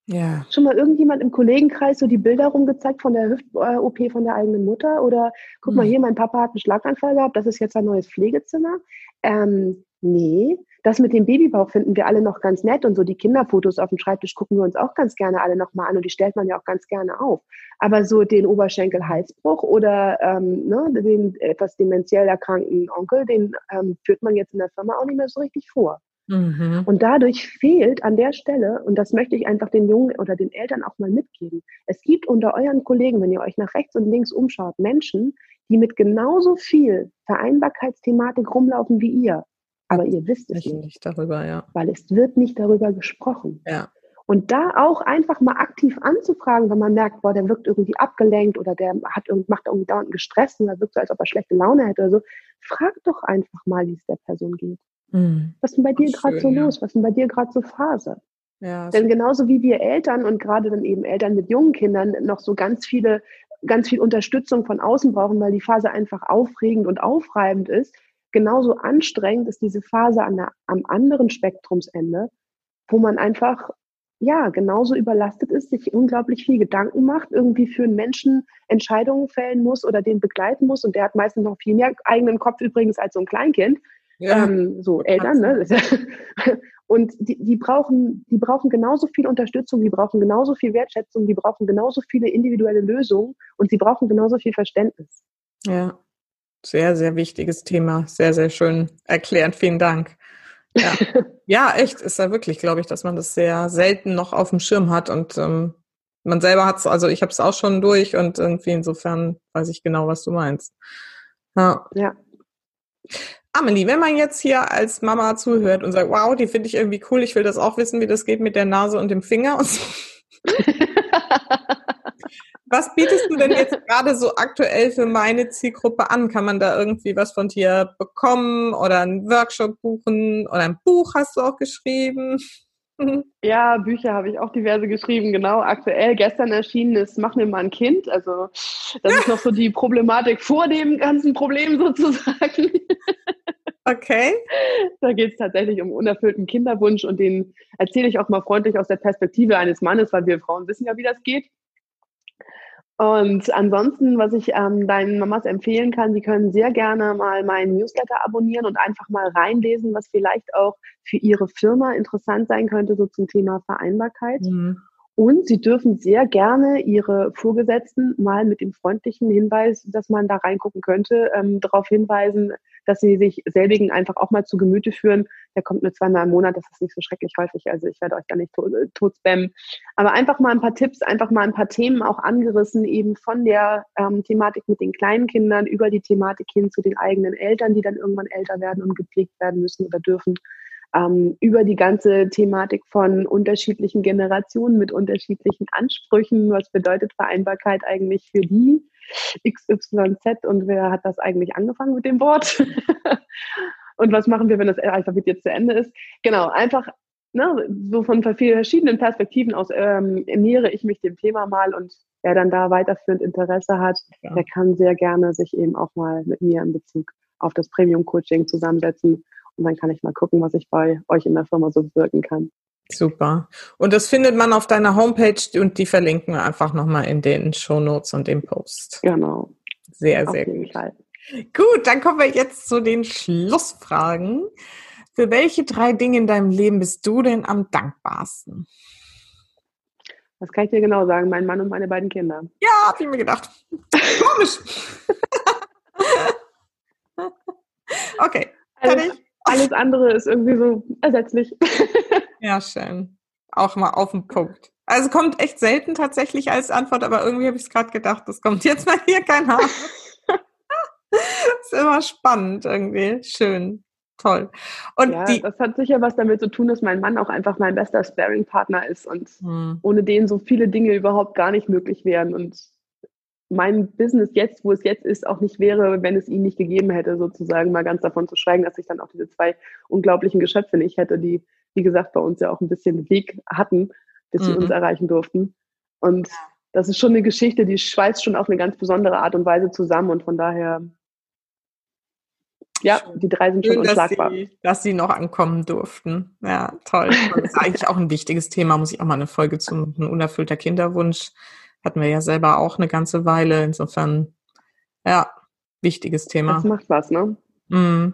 Ja. Schon mal irgendjemand im Kollegenkreis so die Bilder rumgezeigt von der Hüft-OP von der eigenen Mutter? Oder guck mal hm. hier, mein Papa hat einen Schlaganfall gehabt, das ist jetzt ein neues Pflegezimmer. Ähm, nee, das mit dem Babybauch finden wir alle noch ganz nett und so die Kinderfotos auf dem Schreibtisch gucken wir uns auch ganz gerne alle nochmal an und die stellt man ja auch ganz gerne auf. Aber so den Oberschenkel-Halsbruch oder ähm, ne, den etwas dementiell erkrankten Onkel, den ähm, führt man jetzt in der Firma auch nicht mehr so richtig vor. Mhm. Und dadurch fehlt an der Stelle, und das möchte ich einfach den Jungen oder den Eltern auch mal mitgeben, es gibt unter euren Kollegen, wenn ihr euch nach rechts und links umschaut, Menschen, die mit genauso viel Vereinbarkeitsthematik rumlaufen wie ihr. Aber ihr wisst es nicht. nicht darüber, ja. Weil es wird nicht darüber gesprochen. Ja. Und da auch einfach mal aktiv anzufragen, wenn man merkt, boah, der wirkt irgendwie abgelenkt oder der hat macht irgendwie dauernd gestresst oder wirkt so, als ob er schlechte Laune hätte oder so. Frag doch einfach mal, wie es der Person geht. Mhm. Was ist denn bei dir gerade so ja. los? Was ist denn bei dir gerade so Phase? Ja, Denn genauso wie wir Eltern und gerade dann eben Eltern mit jungen Kindern noch so ganz viele, ganz viel Unterstützung von außen brauchen, weil die Phase einfach aufregend und aufreibend ist, genauso anstrengend ist diese Phase an der, am anderen Spektrumsende, wo man einfach ja genauso überlastet ist, sich unglaublich viel Gedanken macht, irgendwie für einen Menschen Entscheidungen fällen muss oder den begleiten muss und der hat meistens noch viel mehr eigenen Kopf übrigens als so ein Kleinkind. Ja. Ähm, so Eltern, ne? Und die, die, brauchen, die brauchen genauso viel Unterstützung, die brauchen genauso viel Wertschätzung, die brauchen genauso viele individuelle Lösungen und sie brauchen genauso viel Verständnis. Ja. Sehr, sehr wichtiges Thema. Sehr, sehr schön erklärt. Vielen Dank. Ja. ja, echt, ist ja wirklich, glaube ich, dass man das sehr selten noch auf dem Schirm hat und ähm, man selber hat es, also ich habe es auch schon durch und irgendwie insofern weiß ich genau, was du meinst. Ja. ja. Amelie, wenn man jetzt hier als Mama zuhört und sagt, wow, die finde ich irgendwie cool, ich will das auch wissen, wie das geht mit der Nase und dem Finger und so. was bietest du denn jetzt gerade so aktuell für meine Zielgruppe an? Kann man da irgendwie was von dir bekommen oder einen Workshop buchen oder ein Buch hast du auch geschrieben? Ja, Bücher habe ich auch diverse geschrieben, genau. Aktuell gestern erschienen ist Mach mir mal ein Kind. Also das ist noch so die Problematik vor dem ganzen Problem sozusagen. Okay. Da geht es tatsächlich um unerfüllten Kinderwunsch und den erzähle ich auch mal freundlich aus der Perspektive eines Mannes, weil wir Frauen wissen ja, wie das geht. Und ansonsten, was ich ähm, deinen Mamas empfehlen kann, sie können sehr gerne mal meinen Newsletter abonnieren und einfach mal reinlesen, was vielleicht auch für ihre Firma interessant sein könnte, so zum Thema Vereinbarkeit. Mhm. Und Sie dürfen sehr gerne Ihre Vorgesetzten mal mit dem freundlichen Hinweis, dass man da reingucken könnte, ähm, darauf hinweisen, dass Sie sich selbigen einfach auch mal zu Gemüte führen. Der kommt nur zweimal im Monat, das ist nicht so schrecklich häufig, also ich werde euch da nicht äh, tot spammen. Aber einfach mal ein paar Tipps, einfach mal ein paar Themen auch angerissen, eben von der ähm, Thematik mit den kleinen Kindern über die Thematik hin zu den eigenen Eltern, die dann irgendwann älter werden und gepflegt werden müssen oder dürfen ähm, über die ganze Thematik von unterschiedlichen Generationen mit unterschiedlichen Ansprüchen. Was bedeutet Vereinbarkeit eigentlich für die? XYZ und wer hat das eigentlich angefangen mit dem Wort? und was machen wir, wenn das Alphabet jetzt zu Ende ist? Genau, einfach ne, so von verschiedenen Perspektiven aus ähm, nähere ich mich dem Thema mal und wer dann da weiterführend Interesse hat, ja. der kann sehr gerne sich eben auch mal mit mir in Bezug auf das Premium Coaching zusammensetzen und dann kann ich mal gucken, was ich bei euch in der Firma so bewirken kann. Super. Und das findet man auf deiner Homepage und die verlinken wir einfach nochmal in den Show Notes und dem Post. Genau. Sehr, sehr gut. Fall. Gut, dann kommen wir jetzt zu den Schlussfragen. Für welche drei Dinge in deinem Leben bist du denn am dankbarsten? Das kann ich dir genau sagen, mein Mann und meine beiden Kinder. Ja, hab ich mir gedacht. Komisch. okay, also, alles andere ist irgendwie so ersetzlich. Ja, schön. Auch mal auf den Punkt. Also kommt echt selten tatsächlich als Antwort, aber irgendwie habe ich es gerade gedacht, das kommt jetzt mal hier kein Haar. ist immer spannend irgendwie. Schön. Toll. Und ja, die, das hat sicher was damit zu tun, dass mein Mann auch einfach mein bester Sparing-Partner ist und hm. ohne den so viele Dinge überhaupt gar nicht möglich wären. Und mein Business jetzt, wo es jetzt ist, auch nicht wäre, wenn es ihn nicht gegeben hätte, sozusagen, mal ganz davon zu schweigen, dass ich dann auch diese zwei unglaublichen Geschöpfe nicht hätte, die, wie gesagt, bei uns ja auch ein bisschen Weg hatten, bis sie mhm. uns erreichen durften. Und das ist schon eine Geschichte, die schweißt schon auf eine ganz besondere Art und Weise zusammen und von daher, ja, die drei sind Schön, schon unschlagbar. Dass sie, dass sie noch ankommen durften. Ja, toll. Das ist eigentlich auch ein wichtiges Thema, muss ich auch mal eine Folge zum unerfüllter Kinderwunsch hatten wir ja selber auch eine ganze Weile. Insofern, ja, wichtiges Thema. Das macht was, ne? Mm.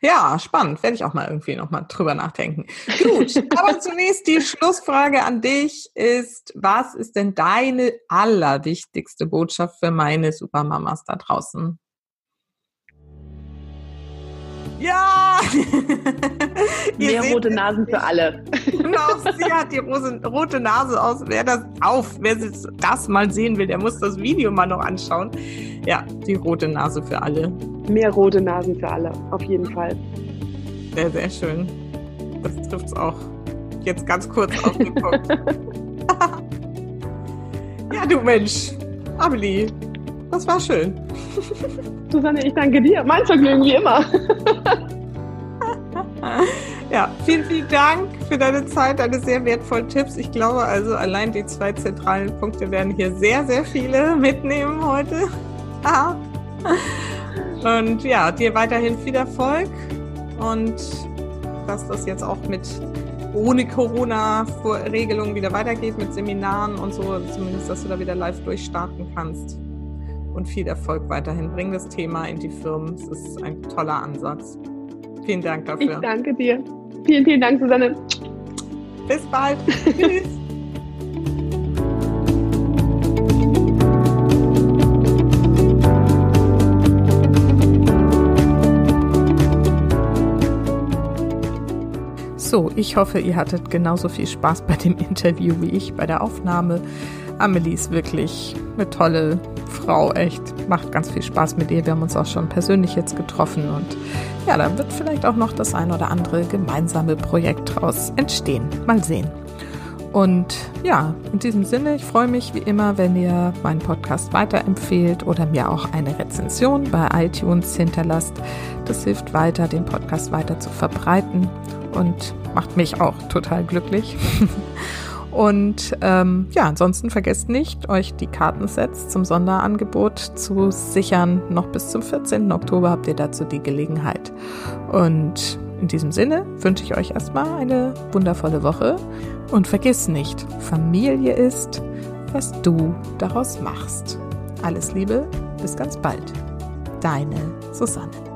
Ja, spannend. Werde ich auch mal irgendwie nochmal drüber nachdenken. Gut, aber zunächst die Schlussfrage an dich ist, was ist denn deine allerwichtigste Botschaft für meine Supermamas da draußen? Ja! Mehr rote Nasen für alle. Genau, sie hat die rote Nase aus. Wer das auf, wer das mal sehen will, der muss das Video mal noch anschauen. Ja, die rote Nase für alle. Mehr rote Nasen für alle, auf jeden Fall. Sehr, sehr schön. Das trifft es auch. Jetzt ganz kurz auf den Punkt. ja, du Mensch. Amelie, das war schön. Susanne, ich danke dir. Mein Vergnügen wie immer. ja, vielen, vielen Dank für deine Zeit, deine sehr wertvollen Tipps. Ich glaube also, allein die zwei zentralen Punkte werden hier sehr, sehr viele mitnehmen heute. und ja, dir weiterhin viel Erfolg und dass das jetzt auch mit ohne Corona-Regelungen wieder weitergeht mit Seminaren und so, zumindest, dass du da wieder live durchstarten kannst und viel Erfolg weiterhin. Bring das Thema in die Firmen. Es ist ein toller Ansatz. Vielen Dank dafür. Ich danke dir. Vielen, vielen Dank, Susanne. Bis bald. Tschüss. So, ich hoffe, ihr hattet genauso viel Spaß bei dem Interview wie ich bei der Aufnahme. Amelie ist wirklich eine tolle Frau, echt. Macht ganz viel Spaß mit ihr. Wir haben uns auch schon persönlich jetzt getroffen und ja, da wird vielleicht auch noch das ein oder andere gemeinsame Projekt draus entstehen. Mal sehen. Und ja, in diesem Sinne, ich freue mich wie immer, wenn ihr meinen Podcast weiterempfehlt oder mir auch eine Rezension bei iTunes hinterlasst. Das hilft weiter, den Podcast weiter zu verbreiten und macht mich auch total glücklich. Und ähm, ja, ansonsten vergesst nicht, euch die Kartensets zum Sonderangebot zu sichern. Noch bis zum 14. Oktober habt ihr dazu die Gelegenheit. Und in diesem Sinne wünsche ich euch erstmal eine wundervolle Woche und vergiss nicht, Familie ist, was du daraus machst. Alles Liebe, bis ganz bald. Deine Susanne.